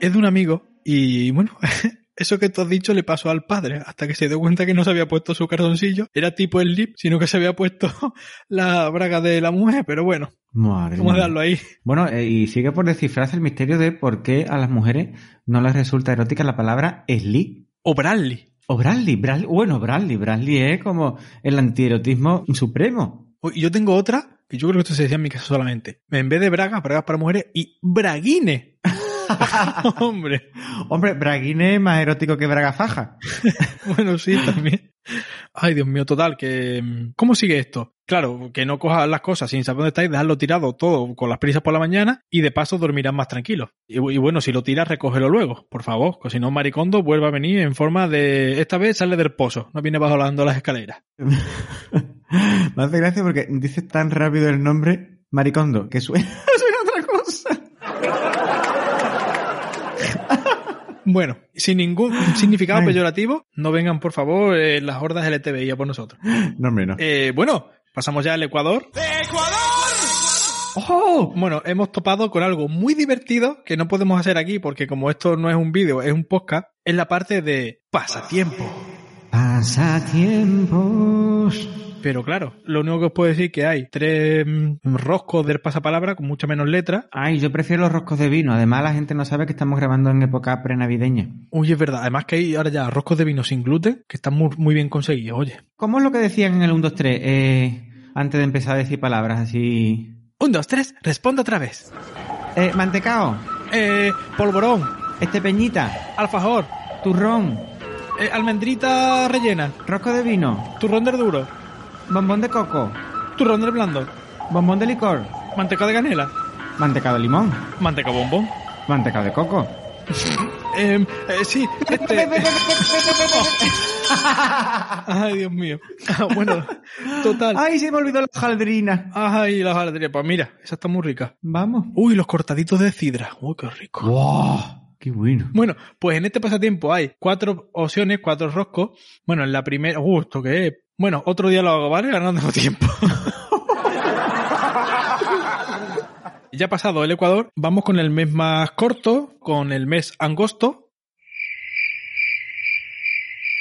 Es de un amigo y bueno, eso que tú has dicho le pasó al padre hasta que se dio cuenta que no se había puesto su calzoncillo. Era tipo el lip, sino que se había puesto la braga de la mujer, pero bueno, Madre mía. darlo ahí. Bueno, eh, y sigue por descifrarse el misterio de por qué a las mujeres no les resulta erótica la palabra slick O Bradley. o Bradley. Bradley bueno, Bradley. Bradley es como el antierotismo supremo. Y yo tengo otra, que yo creo que esto se decía en mi casa solamente. En vez de bragas, bragas para mujeres y braguine. Hombre, Hombre, Braguine es más erótico que Braga Faja. bueno, sí, también. Ay, Dios mío, total, que... mm, ¿Cómo sigue esto? Claro, que no cojas las cosas sin saber dónde estáis, dejarlo tirado todo con las prisas por la mañana y de paso dormirás más tranquilo. Y, y bueno, si lo tiras, recógelo luego, por favor, que si no, Maricondo vuelve a venir en forma de... Esta vez sale del pozo, no viene bajando las escaleras. Me hace gracia porque dices tan rápido el nombre Maricondo que suena, suena otra cosa. Bueno, sin ningún significado Ay. peyorativo, no vengan por favor eh, las hordas LTBI a por nosotros. No, no. Eh, bueno, pasamos ya al Ecuador. ¡Oh! Bueno, hemos topado con algo muy divertido que no podemos hacer aquí porque como esto no es un vídeo, es un podcast, es la parte de pasatiempo. Pasatiempos. Pero claro, lo único que os puedo decir es que hay tres mm, roscos del pasapalabra con mucha menos letra. Ay, yo prefiero los roscos de vino. Además, la gente no sabe que estamos grabando en época prenavideña. Uy, es verdad. Además que hay ahora ya roscos de vino sin gluten que están muy, muy bien conseguidos. Oye. ¿Cómo es lo que decían en el 1, 2, 3? Eh, antes de empezar a decir palabras así. Un, dos, tres, responde otra vez. Eh, mantecao, Eh, polvorón, este peñita, alfajor, turrón, eh, almendrita rellena, rosco de vino, turrón del duro, bombón de coco, turrón del blando, bombón de licor, manteca de canela, mantecado de limón, manteca bombón. mantecado de coco. Eh, eh, sí, este... Ay, Dios mío. Ah, bueno, total. Ay, se me olvidó la jaldrina. Ay, la hojaldría. Pues mira, esa está muy rica. Vamos. Uy, los cortaditos de sidra. Uy, qué rico. ¡Wow! ¡Qué bueno! Bueno, pues en este pasatiempo hay cuatro opciones, cuatro roscos. Bueno, en la primera... Uh, ¿esto qué es? Bueno, otro día lo hago, ¿vale? Ahora no tengo tiempo. ya pasado el Ecuador, vamos con el mes más corto, con el mes angosto.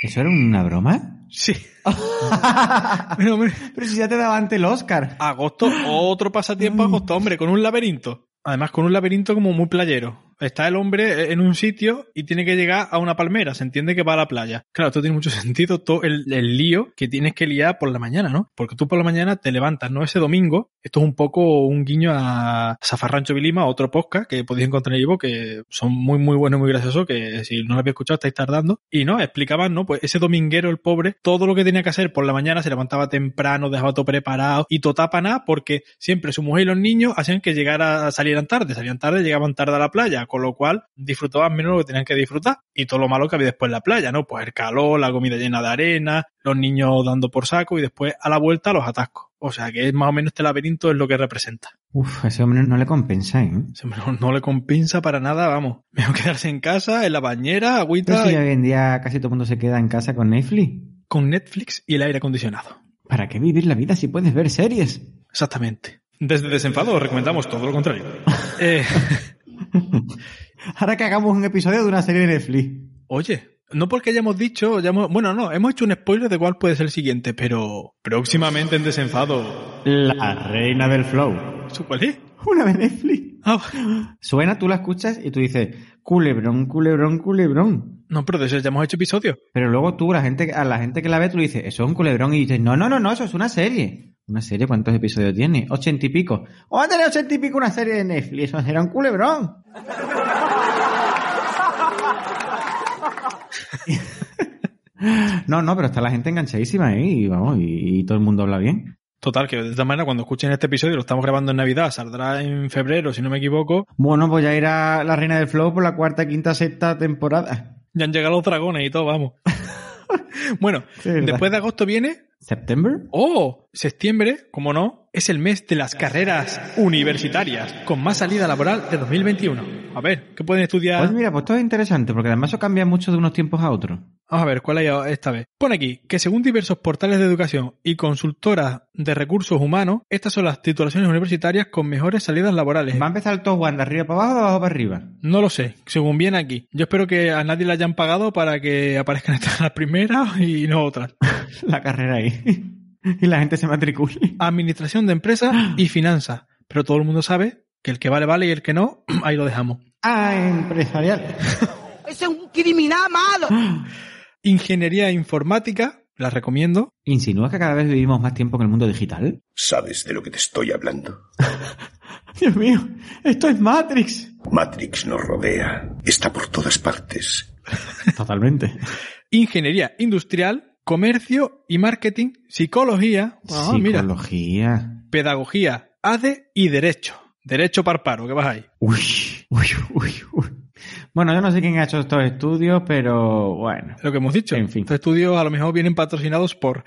¿Eso era una broma? Sí. Pero si ya te daba ante el Oscar. agosto, otro pasatiempo agosto, hombre, con un laberinto. Además, con un laberinto como muy playero. Está el hombre en un sitio y tiene que llegar a una palmera. Se entiende que va a la playa. Claro, esto tiene mucho sentido, todo el, lío que tienes que liar por la mañana, ¿no? Porque tú por la mañana te levantas, ¿no? Ese domingo. Esto es un poco un guiño a Zafarrancho Vilima, otro podcast que podéis encontrar en Ivo, que son muy, muy buenos muy graciosos, que si no lo habéis escuchado estáis tardando. Y no, explicaban, ¿no? Pues ese dominguero, el pobre, todo lo que tenía que hacer por la mañana, se levantaba temprano, dejaba todo preparado y todo tapa nada porque siempre su mujer y los niños hacían que llegara, salieran tarde, salían tarde, llegaban tarde a la playa, con lo cual disfrutaban menos lo que tenían que disfrutar. Y todo lo malo que había después en la playa, ¿no? Pues el calor, la comida llena de arena, los niños dando por saco y después a la vuelta los atascos. O sea que es más o menos este laberinto es lo que representa. Uf, a ese hombre no le compensa, ¿eh? Ese hombre no, no le compensa para nada, vamos. Mejor quedarse en casa, en la bañera, Pero agüita, si hoy en día casi todo el mundo se queda en casa con Netflix. con Netflix y el aire acondicionado. ¿Para qué vivir la vida si puedes ver series? Exactamente. Desde Desenfado os recomendamos todo lo contrario. Eh, Ahora que hagamos un episodio de una serie de Netflix. oye, no porque hayamos dicho, ya hemos- bueno, no, hemos hecho un spoiler de cuál puede ser el siguiente, pero próximamente en Desenfado. La reina del flow. ¿Su cuál es? Una de Netflix. Ah, Suena, tú la escuchas y tú dices, culebrón, culebrón, culebrón. no, pero de eso ya hemos hecho episodio. Pero luego tú, la gente, a la gente que la ve, tú le dices, eso es un culebrón. Y dices, no, no, no, no, eso es una serie. ¿Una serie? ¿Cuántos episodios tiene? Ochenta y pico. ¿O va a tener ochenta y pico una serie de Netflix? Eso será un culebrón. No, no, pero está la gente enganchadísima ahí y vamos, y, y todo el mundo habla bien. Total, que de esta manera cuando escuchen este episodio, lo estamos grabando en Navidad, saldrá en febrero, si no me equivoco, Bueno, pues ya irá la Reina del Flow por la cuarta, quinta, sexta temporada. ya han llegado los dragones y todo, vamos. bueno, después de agosto viene ¿September? Oh, septiembre, como no, es el mes de las carreras universitarias, con más salida laboral de 2021. A ver, ¿qué pueden estudiar? Pues mira, pues todo es interesante, porque además eso cambia mucho de unos tiempos a otros. Vamos a ver, ¿cuál hay esta vez? Pone aquí que según diversos portales de educación y consultoras de recursos humanos, estas son las titulaciones universitarias con mejores salidas laborales. ¿Va a empezar el top one de arriba para abajo o de abajo para arriba? No lo sé, según viene aquí. Yo espero que a nadie le hayan pagado para que aparezcan estas las primeras y no otras. La carrera ahí. y la gente se matricule. Administración de empresas y finanzas. Pero todo el mundo sabe que el que vale vale y el que no, ahí lo dejamos. Ah, empresarial. ¡Ese es un criminal malo! Ingeniería informática, la recomiendo. ¿Insinúas que cada vez vivimos más tiempo en el mundo digital? ¿Sabes de lo que te estoy hablando? Dios mío, esto es Matrix. Matrix nos rodea. Está por todas partes. Totalmente. Ingeniería industrial, comercio y marketing, psicología, ah, mira, Psicología. pedagogía, ADE y derecho. Derecho par paro, ¿qué vas ahí? Uy, uy, uy, uy. Bueno, yo no sé quién ha hecho estos estudios, pero bueno. Lo que hemos dicho. En fin. Estos estudios a lo mejor vienen patrocinados por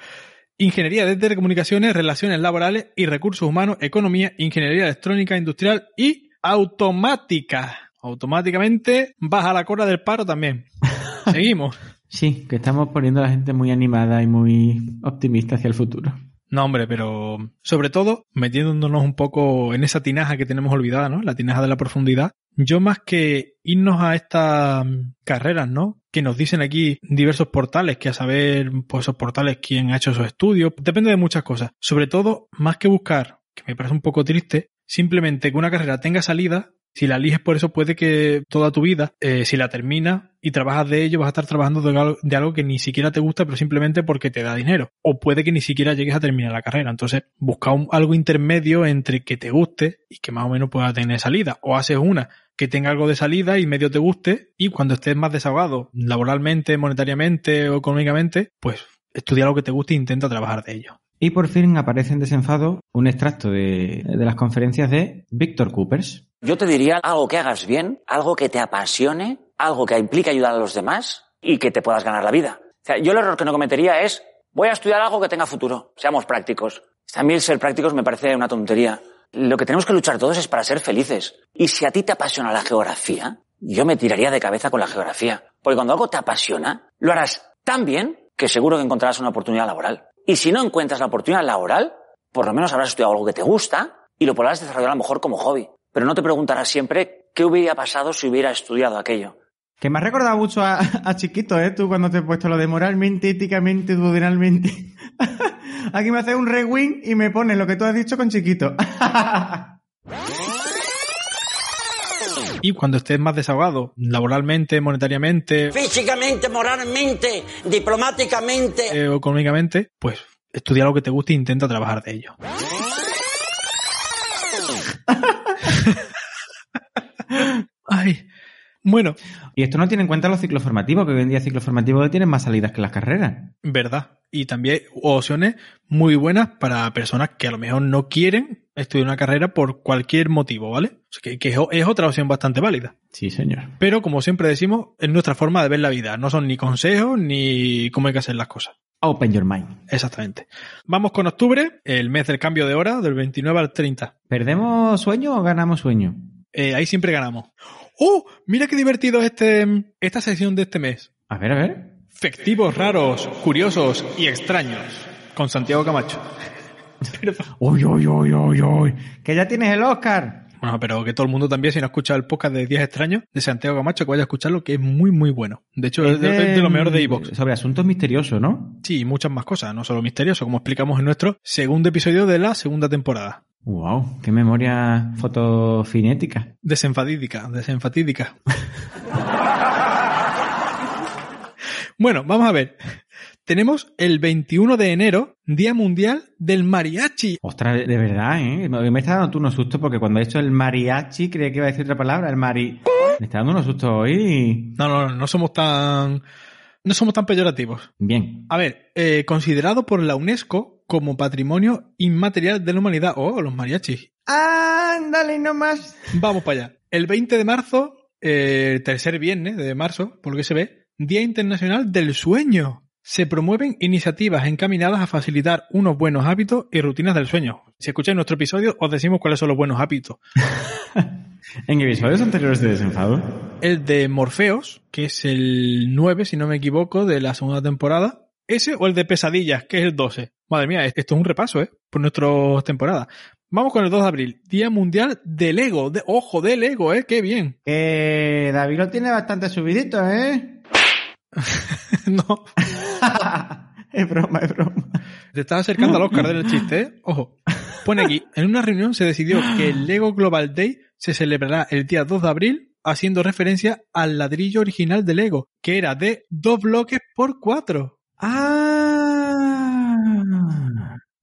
Ingeniería de Telecomunicaciones, Relaciones Laborales y Recursos Humanos, Economía, Ingeniería Electrónica, Industrial y Automática. Automáticamente baja la cola del paro también. Seguimos. Sí, que estamos poniendo a la gente muy animada y muy optimista hacia el futuro. No, hombre, pero sobre todo metiéndonos un poco en esa tinaja que tenemos olvidada, ¿no? La tinaja de la profundidad. Yo más que irnos a estas carreras, ¿no? Que nos dicen aquí diversos portales, que a saber, pues esos portales, quién ha hecho esos estudios, depende de muchas cosas. Sobre todo, más que buscar, que me parece un poco triste, simplemente que una carrera tenga salida, si la eliges por eso puede que toda tu vida, eh, si la terminas y trabajas de ello, vas a estar trabajando de algo, que ni siquiera te gusta, pero simplemente porque te da dinero. O puede que ni siquiera llegues a terminar la carrera. Entonces, busca un- algo intermedio entre que te guste y que más o menos pueda tener salida. O haces una que tenga algo de salida y medio te guste y cuando estés más desahogado laboralmente, monetariamente o económicamente, pues estudia lo que te guste e intenta trabajar de ello. Y por fin aparece en desenfado un extracto de, de las conferencias de Víctor Coopers. Yo te diría algo que hagas bien, algo que te apasione, algo que implique ayudar a los demás y que te puedas ganar la vida. O sea, yo el error que no cometería es, voy a estudiar algo que tenga futuro, seamos prácticos. A mí el ser prácticos me parece una tontería. Lo que tenemos que luchar todos es para ser felices. Y si a ti te apasiona la geografía, yo me tiraría de cabeza con la geografía. Porque cuando algo te apasiona, lo harás tan bien que seguro que encontrarás una oportunidad laboral. Y si no encuentras la oportunidad laboral, por lo menos habrás estudiado algo que te gusta y lo podrás desarrollar a lo mejor como hobby. Pero no te preguntarás siempre qué hubiera pasado si hubiera estudiado aquello. Que me ha recordado mucho a, a Chiquito, ¿eh? Tú cuando te he puesto lo de moralmente, éticamente, duodenalmente. Aquí me hace un rewind y me pones lo que tú has dicho con Chiquito. Y cuando estés más desahogado, laboralmente, monetariamente Físicamente, moralmente, diplomáticamente. eh, o económicamente, pues estudia lo que te guste e intenta trabajar de ello. Ay, bueno, y esto no tiene en cuenta los ciclos formativos, que hoy en día ciclos formativos tienen más salidas que las carreras. verdad. Y también opciones muy buenas para personas que a lo mejor no quieren estudiar una carrera por cualquier motivo, ¿vale? O sea, que, que es otra opción bastante válida. Sí, señor. Pero como siempre decimos, es nuestra forma de ver la vida. No son ni consejos ni cómo hay que hacer las cosas. Open your mind. Exactamente. Vamos con octubre, el mes del cambio de hora, del 29 al 30. ¿Perdemos sueño o ganamos sueño? Eh, ahí siempre ganamos. ¡Oh! Mira qué divertido es este, esta sección de este mes. A ver, a ver. Efectivos raros, curiosos y extraños. Con Santiago Camacho. Uy, uy, uy, uy, uy. Que ya tienes el Oscar. Bueno, pero que todo el mundo también, si no ha escuchado el podcast de Días Extraños de Santiago Camacho, que vaya a escucharlo, que es muy, muy bueno. De hecho, es, de, lo mejor de iVoox. Sobre asuntos misteriosos, ¿no? Sí, muchas más cosas, no solo misterioso, como explicamos en nuestro segundo episodio de la segunda temporada. Wow, qué memoria fotofinética. Desenfadídica, desenfatídica. bueno, vamos a ver. Tenemos el 21 de enero, Día Mundial del Mariachi. Ostras, de verdad, ¿eh? Me está dando tú unos sustos porque cuando he hecho el mariachi creía que iba a decir otra palabra, el mari... Me está dando unos sustos hoy. No, no, no, no somos tan... No somos tan peyorativos. Bien. A ver, eh, considerado por la UNESCO como Patrimonio Inmaterial de la Humanidad. Oh, los mariachis. Ándale, no más. Vamos para allá. El 20 de marzo, eh, tercer viernes de marzo, por lo que se ve, Día Internacional del Sueño. Se promueven iniciativas encaminadas a facilitar unos buenos hábitos y rutinas del sueño. Si escucháis nuestro episodio, os decimos cuáles son los buenos hábitos. ¿En episodios anteriores de Desenfado? El de Morfeos, que es el 9, si no me equivoco, de la segunda temporada. Ese o el de Pesadillas, que es el 12. Madre mía, esto es un repaso, ¿eh? Por nuestra temporada. Vamos con el 2 de abril, Día Mundial del Ego. De, ojo, del Ego, ¿eh? Qué bien. Eh, David lo tiene bastante subidito, ¿eh? no. es broma, es broma. Te estás acercando al Oscar del chiste, ¿eh? Ojo. Pone aquí, en una reunión se decidió que el Lego Global Day se celebrará el día 2 de abril haciendo referencia al ladrillo original de Lego, que era de dos bloques por cuatro. Ah,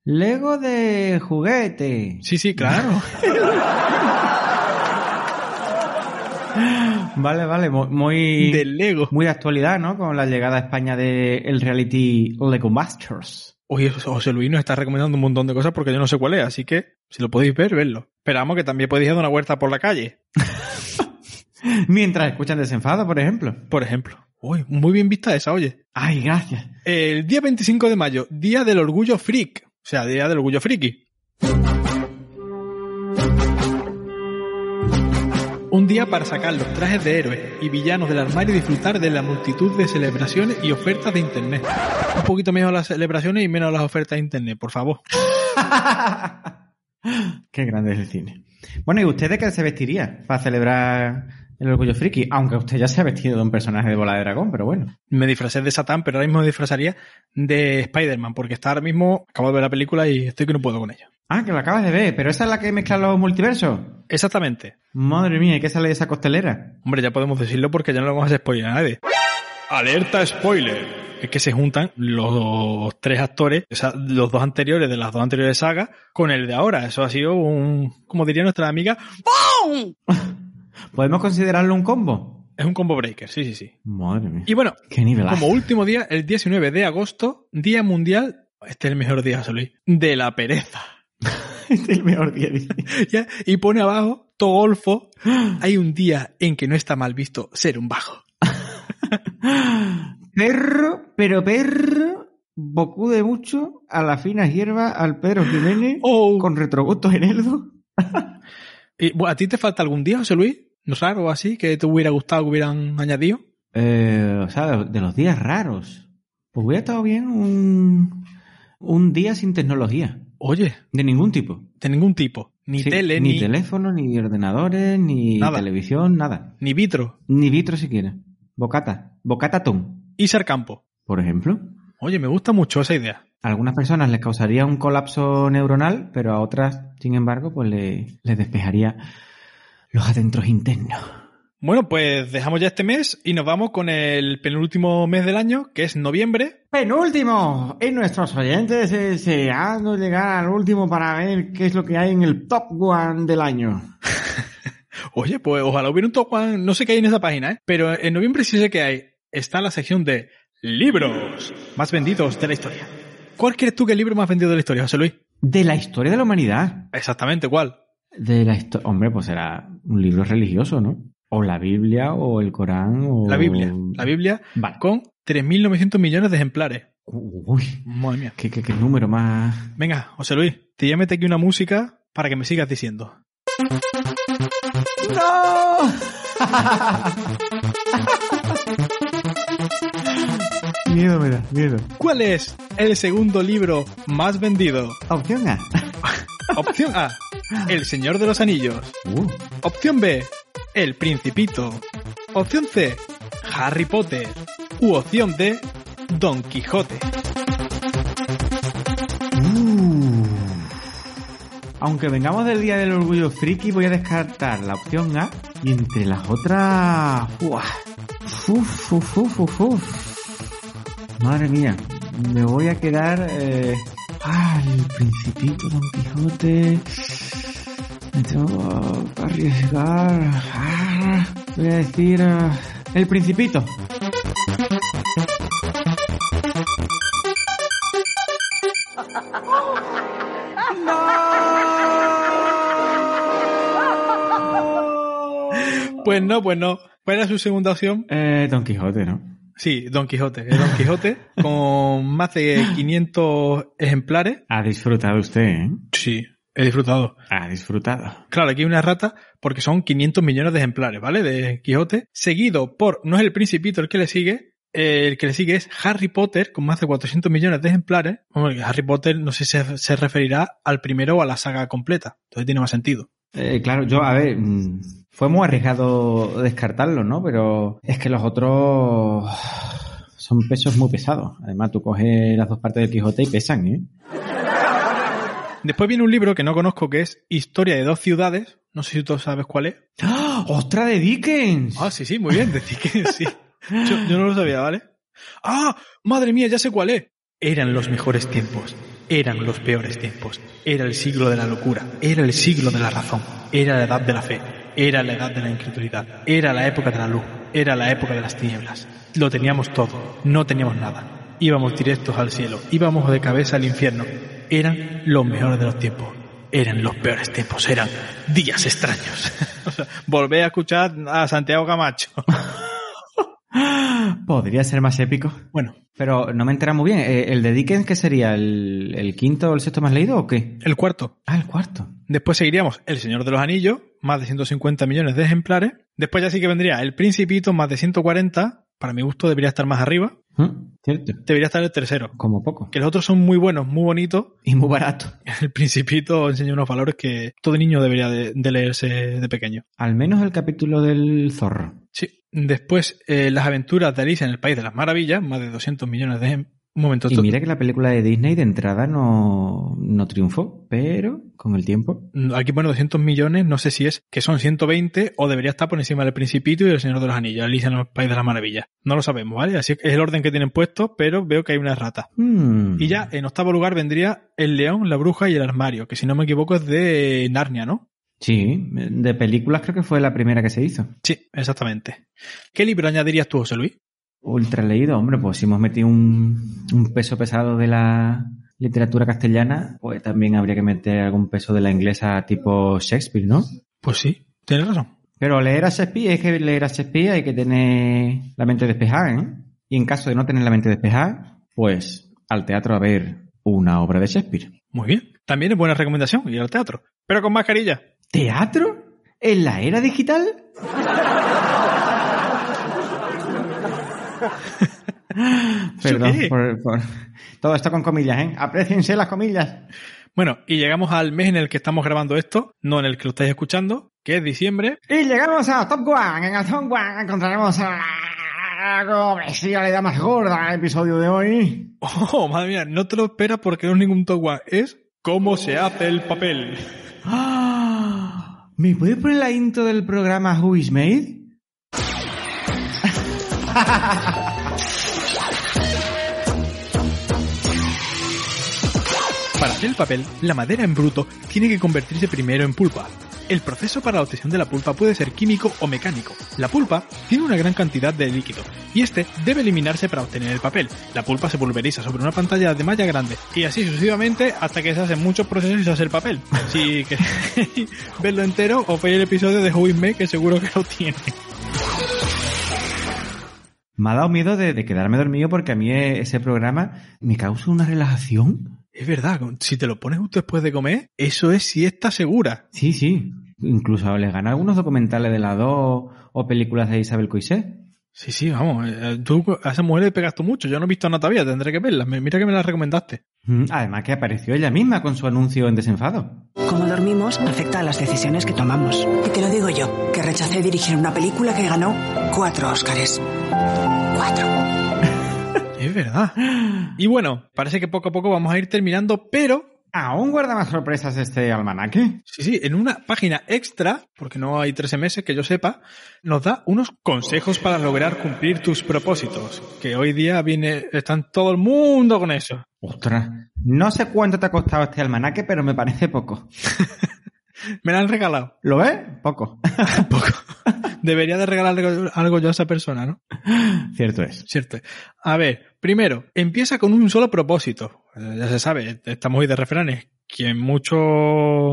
Lego de juguete. Sí, sí, claro. Vale, vale, muy del Lego. Muy de actualidad, ¿no? Con la llegada a España del el reality Lego Masters. Oye, José Luis nos está recomendando un montón de cosas porque yo no sé cuál es, así que si lo podéis ver, verlo. Esperamos que también podéis ir a una huerta por la calle. Mientras escuchan desenfado, por ejemplo. Por ejemplo. Uy, muy bien vista esa, oye. Ay, gracias. El día 25 de mayo, Día del Orgullo Freak. O sea, Día del Orgullo Friki. Un día para sacar los trajes de héroes y villanos del armario y disfrutar de la multitud de celebraciones y ofertas de Internet. Un poquito menos las celebraciones y menos las ofertas de Internet, por favor. Qué grande es el cine. Bueno, ¿y usted de qué se vestiría para celebrar el orgullo friki? Aunque usted ya se ha vestido de un personaje de bola de dragón, pero bueno. Me disfracé de Satán, pero ahora mismo me disfrazaría de Spider-Man, porque está ahora mismo, acabo de ver la película y estoy que no puedo con ella. Ah, que lo acabas de ver, pero esa es la que mezcla los multiversos. Exactamente. Madre mía, ¿y qué sale de esa costelera? Hombre, ya podemos decirlo porque ya no lo vamos a hacer spoiler a nadie. ¡Alerta spoiler! Es que se juntan los tres actores, o sea, los dos anteriores de las dos anteriores sagas, con el de ahora. Eso ha sido un, como diría nuestra amiga, ¡BOOM! ¿Podemos considerarlo un combo? Es un combo breaker, sí, sí, sí. Madre mía. Y bueno, ¿Qué como último día, el 19 de agosto, Día Mundial, este es el mejor día, José Luis, de la pereza. este es el mejor día. ¿Ya? Y pone abajo, Togolfo, hay un día en que no está mal visto ser un bajo. perro, pero perro, bocude mucho a la fina hierba al Pedro Jiménez oh. con retrogusto en eldo. ¿Y, bueno, ¿A ti te falta algún día, José Luis? ¿No raro o así? ¿Que te hubiera gustado que hubieran añadido? Eh, o sea, de los días raros. Pues hubiera estado bien un, un día sin tecnología. Oye. De ningún tipo. De ningún tipo. Ni Sí, tele, ni, ni, teléfono, ni ordenadores, ni Nada. televisión, nada. ni vitro. Ni vitro siquiera. Bocata. Bocata Tom, Y ser campo. por ejemplo. Oye, me gusta mucho esa idea. A algunas personas les causaría un colapso neuronal, pero a otras, sin embargo, pues le- les despejaría los adentros internos. Bueno, pues dejamos ya este mes y nos vamos con el penúltimo mes del año, que es noviembre. Penúltimo, y nuestros oyentes deseando llegar al último para ver qué es lo que hay en el top one del año. Oye, pues ojalá hubiera un top one, no sé qué hay en esa página, ¿eh? pero en noviembre sí sé que hay. Está la sección de libros más vendidos de la historia. ¿Cuál crees tú que es el libro más vendido de la historia, José Luis? De la historia de la humanidad. Exactamente, ¿cuál? De la historia. Hombre, pues será un libro religioso, ¿no? O la Biblia, o el Corán, o. La Biblia. La Biblia Vale. con 3.900 millones de ejemplares. Uy, Madre mía. qué, qué, qué número más. Venga, José Luis, te voy a meter aquí una música para que me sigas diciendo. ¡No! miedo me da, miedo. ¿Cuál es el segundo libro más vendido? Opción A. Opción A, El Señor de los Anillos. Uh, Opción B, El Principito. Opción C, Harry Potter. U opción D, Don Quijote. uh. Aunque vengamos del Día del Orgullo Friki, voy a descartar la opción A y entre las otras... ¡Uah! Uf, uf, uf. Madre mía, me voy a quedar... Eh... Ah, el Principito, Don Quijote... Me tengo que arriesgar... Ah, voy a decir... ah, el Principito. Pues no, pues no. ¿Cuál era su segunda opción? Eh, Don Quijote, ¿no? Sí, Don Quijote. Don Quijote con más de 500 ejemplares. Ha disfrutado usted, ¿eh? Sí, he disfrutado. Ha disfrutado. Claro, aquí hay una rata porque son 500 millones de ejemplares, ¿vale? De Quijote. Seguido por, no es el Principito el que le sigue, eh, el que le sigue es Harry Potter con más de 400 millones de ejemplares. Harry Potter no sé si se, se referirá al primero o a la saga completa. Entonces tiene más sentido. Eh, claro, yo, a ver, mm, fue muy arriesgado descartarlo, ¿no? Pero es que los otros son pesos muy pesados. Además, tú coges las dos partes del Quijote y pesan, ¿eh? Después viene un libro que no conozco que es Historia de dos ciudades. No sé si tú sabes cuál es. ¡Ah! ¡Ostra de Dickens! Ah, sí, sí, muy bien, de Dickens, sí. Yo, yo no lo sabía, ¿vale? ¡Ah! ¡Madre mía, ya sé cuál es! Eran los mejores tiempos. Eran los peores tiempos. Era el siglo de la locura. Era el siglo de la razón. Era la edad de la fe. Era la edad de la incredulidad. Era la época de la luz. Era la época de las tinieblas. Lo teníamos todo. No teníamos nada. Íbamos directos al cielo. Íbamos de cabeza al infierno. Eran los mejores de los tiempos. Eran los peores tiempos. Eran días extraños. o sea, volvé a escuchar a Santiago Camacho. Podría ser más épico. bueno, Pero no me entera muy bien. Eh, ¿El de Dickens qué sería? ¿El, el quinto o el sexto más leído o qué? el cuarto. Ah, el cuarto. Después seguiríamos El Señor de los Anillos, más de 150 millones de ejemplares. Después ya sí que vendría El Principito, más de 140. Para mi gusto debería estar más arriba. ¿Mm? ¿Cierto? Debería estar el tercero. Como poco. Que los otros son muy buenos, muy bonitos. Y muy barato. El Principito enseña unos valores que todo niño debería de, de leerse de pequeño. Al menos el capítulo del zorro. Sí. Después, eh, Las aventuras de Alicia en el País de las Maravillas, más de 200 millones de ejem- Un momento. Y mira que la película de Disney de entrada no, no triunfó, pero con el tiempo. Aquí pone 200 millones, no sé si es que son 120 o debería estar por encima del Principito y del Señor de los Anillos, Alicia en el País de las Maravillas. No lo sabemos, ¿vale? Así que es el orden que tienen puesto, pero veo que hay una rata. Hmm. Y ya en octavo lugar vendría El León, la Bruja y el Armario, que si no me equivoco es de Narnia, ¿no? Sí, de películas creo que fue la primera que se hizo. Sí, exactamente. ¿Qué libro añadirías tú, José Luis? Ultra leído, hombre, pues si hemos metido un, un peso pesado de la literatura castellana, pues también habría que meter algún peso de la inglesa tipo Shakespeare, ¿no? Pues sí, tienes razón. Pero leer a Shakespeare es que leer a Shakespeare hay que tener la mente despejada, ¿eh? Y en caso de no tener la mente despejada, pues al teatro a ver una obra de Shakespeare. Muy bien. También es buena recomendación ir al teatro, pero con mascarilla. ¿Teatro? ¿En la era digital? Perdón por, por- todo esto con comillas, ¿eh? Apreciense las comillas. Bueno, y llegamos al mes en el que estamos grabando esto, no en el que lo estáis escuchando, que es diciembre. Y llegamos a Top One. En el Top One encontraremos a la bestialidad más gorda del episodio de hoy. Oh, madre mía, no te lo esperas porque no es ningún top one, es cómo se hace el papel. ¿Me puedes poner la intro del programa Who is Made? Para hacer el papel, la madera en bruto tiene que convertirse primero en pulpa. El proceso para la obtención de la pulpa puede ser químico o mecánico. La pulpa tiene una gran cantidad de líquido y este debe eliminarse para obtener el papel. La pulpa se pulveriza sobre una pantalla de malla grande y así sucesivamente hasta que se hacen muchos procesos y se hace el papel. Si queréis verlo entero, os veis el episodio de Who Me que seguro que lo tiene. Me ha dado miedo de, de quedarme dormido porque a mí ese programa me causa una relajación. Es verdad, si te lo pones después de comer, eso es siesta segura. Sí, sí. Incluso les gana algunos documentales de la 2 o películas de Isabel Coixet. Sí, sí, vamos. eh, Tú a esa mujer le pegaste mucho. Yo no he visto nada todavía, tendré que verla. Mira que me la recomendaste. Mm, Además que apareció ella misma con su anuncio en desenfado. Cómo dormimos afecta a las decisiones que tomamos. Y te lo digo yo, que rechacé dirigir una película que ganó cuatro Óscares. Cuatro. Es verdad. Y bueno, parece que poco a poco vamos a ir terminando, pero ¿Aún guarda más sorpresas este almanaque? Sí, sí, en una página extra, porque no hay 13 meses que yo sepa, nos da unos consejos para lograr cumplir tus propósitos. Que hoy día viene, están todo el mundo con eso. Ostras, no sé cuánto te ha costado este almanaque, pero me parece poco. Me lo han regalado. ¿Lo ves? Poco. Debería de regalarle algo yo a esa persona, ¿no? Cierto es. Cierto. es. A ver, primero, empieza con un solo propósito. Eh, Ya se sabe, estamos hoy de refranes. Quien mucho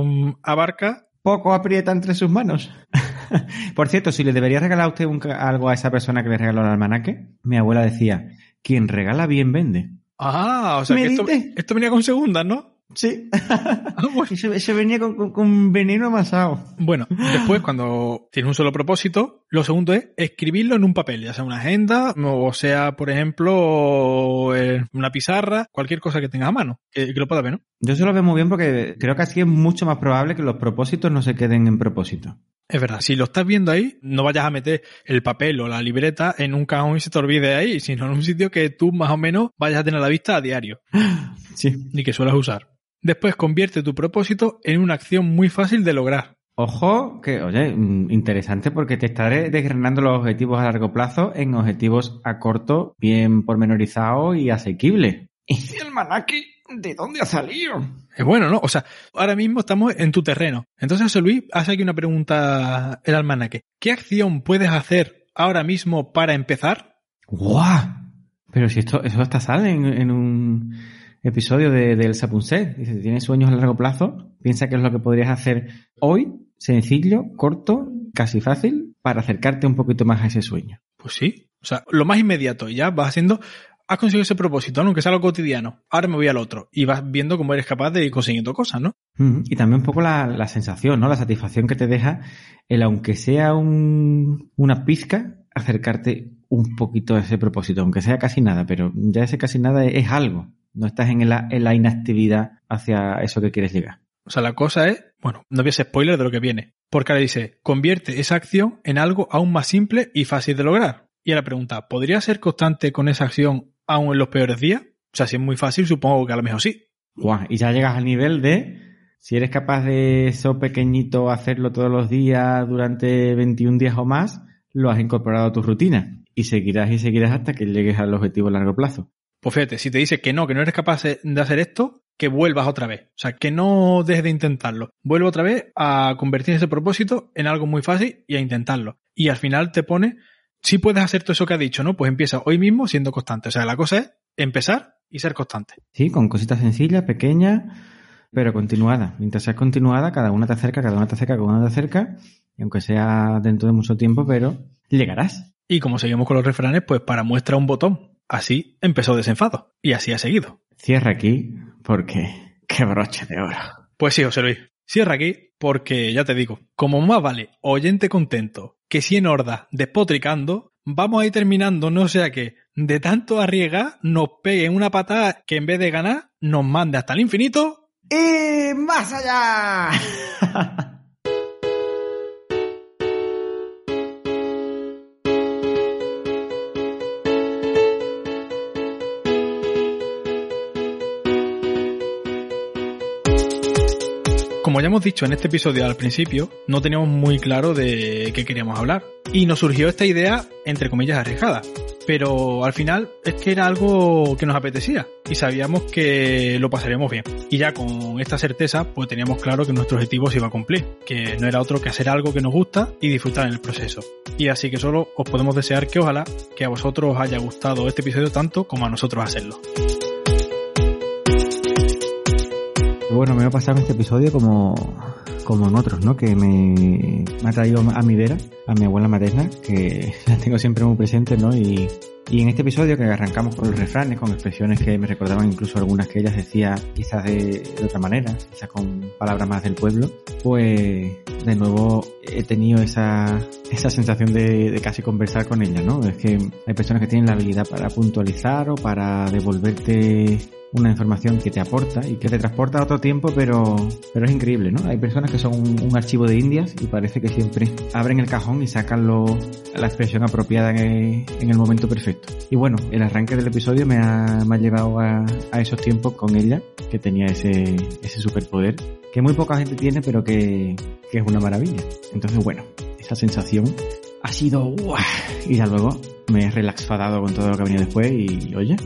mm, abarca, Poco aprieta entre sus manos. Por cierto, si le debería regalar a usted un algo a esa persona que le regaló el almanaque, mi abuela decía, quien regala bien vende. Ah, o sea que esto, esto venía con segundas, ¿no? Sí. Ah, bueno. Eso, eso venía con, con- con veneno amasado. Bueno, después cuando tienes un solo propósito, lo segundo es escribirlo en un papel, ya sea una agenda, o sea, por ejemplo, eh, una pizarra, cualquier cosa que tengas a mano, que, que lo puedas ver, ¿no? Yo se lo veo muy bien porque creo que así es mucho más probable que los propósitos no se queden en propósito. Es verdad, si lo estás viendo ahí, no vayas a meter el papel o la libreta en un cajón y se te olvide ahí, sino en un sitio que tú más o menos vayas a tener a la vista a diario Sí. y que suelas usar. Después convierte tu propósito en una acción muy fácil de lograr. Ojo, que, oye, mm, interesante porque te estaré desgranando los objetivos a largo plazo en objetivos a corto, bien pormenorizados y asequibles. ¿Y el almanaque de dónde ha salido? Es bueno, ¿no? O sea, ahora mismo estamos en tu terreno. Entonces, José Luis, hace aquí una pregunta el almanaque. ¿Qué acción puedes hacer ahora mismo para empezar? ¡Guau! Pero si esto, eso hasta sale en, en un episodio de, del Sapunset. Dice, ¿tienes sueños a largo plazo? Piensa que es lo que podrías hacer hoy, sencillo, corto, casi fácil, para acercarte un poquito más a ese sueño. Pues sí. O sea, lo más inmediato. Ya vas haciendo... Has conseguido ese propósito, ¿no? aunque sea lo cotidiano. Ahora me voy al otro. Y vas viendo cómo eres capaz de ir consiguiendo cosas, ¿no? Y también un poco la, la sensación, ¿no? La satisfacción que te deja el, aunque sea un, una pizca, acercarte un poquito a ese propósito, aunque sea casi nada, pero ya ese casi nada es, es algo. No estás en la, en la inactividad hacia eso que quieres llegar. O sea, la cosa es, bueno, no voy a hacer spoiler de lo que viene. Porque ahora dice, convierte esa acción en algo aún más simple y fácil de lograr. Y ahora pregunta, ¿podría ser constante con esa acción aún en los peores días? O sea, si es muy fácil, supongo que a lo mejor sí. Guau, y ya llegas al nivel de, si eres capaz de eso pequeñito hacerlo todos los días durante 21 días o más, lo has incorporado a tu rutina. Y seguirás y seguirás hasta que llegues al objetivo a largo plazo. Pues fíjate, si te dice que no, que no eres capaz de hacer esto, que vuelvas otra vez. O sea, que no dejes de intentarlo. Vuelve otra vez a convertir ese propósito en algo muy fácil y a intentarlo. Y al final te pone, si puedes hacer todo eso que ha dicho, ¿no? Pues empieza hoy mismo siendo constante. O sea, la cosa es empezar y ser constante. Sí, con cositas sencillas, pequeñas, pero continuadas. Mientras seas continuada, cada una te acerca, cada una te acerca, cada una te acerca. Y aunque sea dentro de mucho tiempo, pero llegarás. Y como seguimos con los refranes, pues para muestra un botón. Así empezó desenfado. Y así ha seguido. Cierra aquí, porque qué broche de oro. Pues sí, José Luis. Cierra aquí porque, ya te digo, como más vale oyente contento que 100 hordas despotricando, vamos a ir terminando, no sea que de tanto arriesgar nos peguen una patada que en vez de ganar nos mande hasta el infinito. ¡Y más allá! Como ya hemos dicho en este episodio al principio, no teníamos muy claro de qué queríamos hablar. Y nos surgió esta idea, entre comillas, arriesgada. pero al final es que era algo que nos apetecía y sabíamos que lo pasaríamos bien. Y ya con esta certeza, pues teníamos claro que nuestro objetivo se iba a cumplir, que no era otro que hacer algo que nos gusta y disfrutar en el proceso. Y así que solo os podemos desear que ojalá que a vosotros os haya gustado este episodio tanto como a nosotros hacerlo. Bueno, me va a pasar este episodio como, como en otros, ¿no? Que me, me ha traído a mi vera, a mi abuela materna, que la tengo siempre muy presente, ¿no? Y, y en este episodio que arrancamos con los refranes, con expresiones que me recordaban incluso algunas que ellas decía quizás de, de otra manera, quizás con palabras más del pueblo, pues de nuevo he tenido esa, esa sensación de, de casi conversar con ella, ¿no? Es que hay personas que tienen la habilidad para puntualizar o para devolverte una información que te aporta y que te transporta a otro tiempo, pero, pero es increíble, ¿no? Hay personas que son un, archivo de indias y parece que siempre abren el cajón y sacan lo, la expresión apropiada en el, en el momento perfecto. Y bueno, el arranque del episodio me ha, me ha llevado a, a esos tiempos con ella, que tenía ese, ese superpoder, que muy poca gente tiene, pero que, que es una maravilla. Entonces, bueno, esa sensación ha sido ¡guau! y ya luego me he relaxado con todo lo que ha venido después y oye,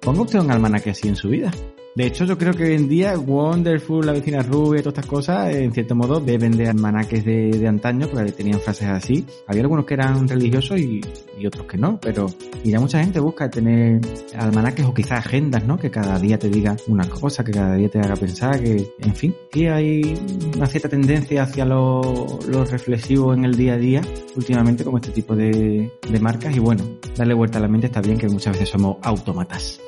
ponga usted un almanaque así en su vida. De hecho, yo creo que hoy en día Wonderful, la vecina rubia todas estas cosas, en cierto modo, beben de almanaques de, de antaño, porque tenían frases así. Había algunos que eran religiosos y, y otros que no, pero y ya mucha gente busca tener almanaques o quizás agendas, ¿no? Que cada día te diga una cosa, que cada día te haga pensar, que, en fin, que hay una cierta tendencia hacia lo, lo reflexivo en el día a día, últimamente con este tipo de, de marcas, y bueno, darle vuelta a la mente está bien, que muchas veces somos autómatas.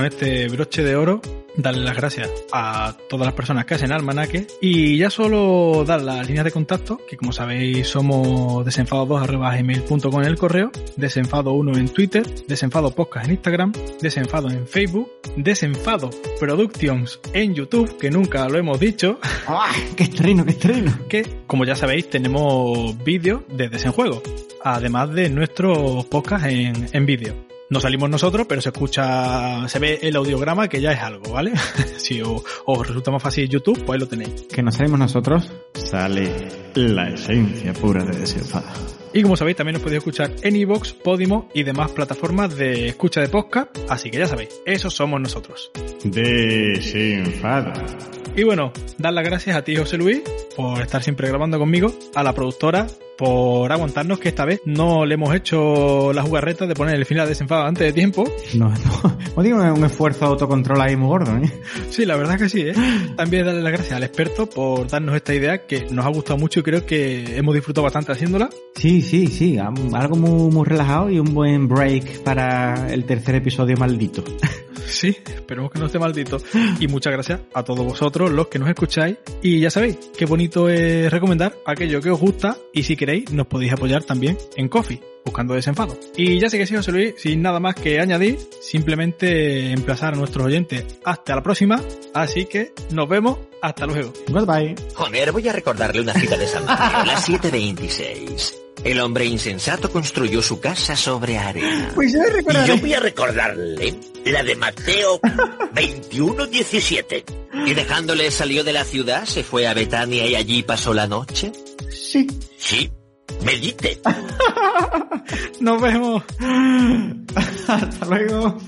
Con este broche de oro, darle las gracias a todas las personas que hacen almanaque y ya solo dar las líneas de contacto, que como sabéis somos desenfado2.gmail.com en el correo, desenfado1 en Twitter, desenfado podcast en Instagram, desenfado en Facebook, desenfado productions en YouTube, que nunca lo hemos dicho. ¡Ah! ¡Qué estreno, qué estreno! Que, como ya sabéis, tenemos vídeos de desenjuego, además de nuestros podcasts en, en vídeo. No salimos nosotros, pero se escucha, se ve el audiograma que ya es algo, ¿vale? si os, os, resulta más fácil YouTube, pues ahí lo tenéis. Que no salimos nosotros, sale la esencia pura de desenfada. Y como sabéis, también os podéis escuchar en iVoox, Podimo y demás plataformas de escucha de podcast, así que ya sabéis, esos somos nosotros. Desenfada. Y bueno, dar las gracias a ti, José Luis, por estar siempre grabando conmigo, a la productora, por aguantarnos que esta vez no le hemos hecho la jugarreta de poner el final desenfado antes de tiempo. No, no, no digo un esfuerzo de autocontrol ahí muy gordo, ¿eh? Sí, la verdad que sí, ¿eh? También darle las gracias al experto por darnos esta idea que nos ha gustado mucho y creo que hemos disfrutado bastante haciéndola. Sí, sí, sí, algo muy, muy relajado y un buen break para el tercer episodio maldito. Sí, esperemos que no esté maldito. Y muchas gracias a todos vosotros, los que nos escucháis. Y ya sabéis, qué bonito es recomendar aquello que os gusta y si queréis nos podéis apoyar también en Coffee, buscando desenfado. Y ya sé que sí, José Luis, sin nada más que añadir, simplemente emplazar a nuestros oyentes hasta la próxima. Así que nos vemos, hasta luego. Goodbye. Joder, voy a recordarle una cita de San Mateo, la 726. El hombre insensato construyó su casa sobre arena. Pues yo y yo voy a recordarle la de Mateo 21:17. Y dejándole salió de la ciudad, se fue a Betania y allí pasó la noche. Sí. Sí. Medite. Nos vemos. Hasta luego.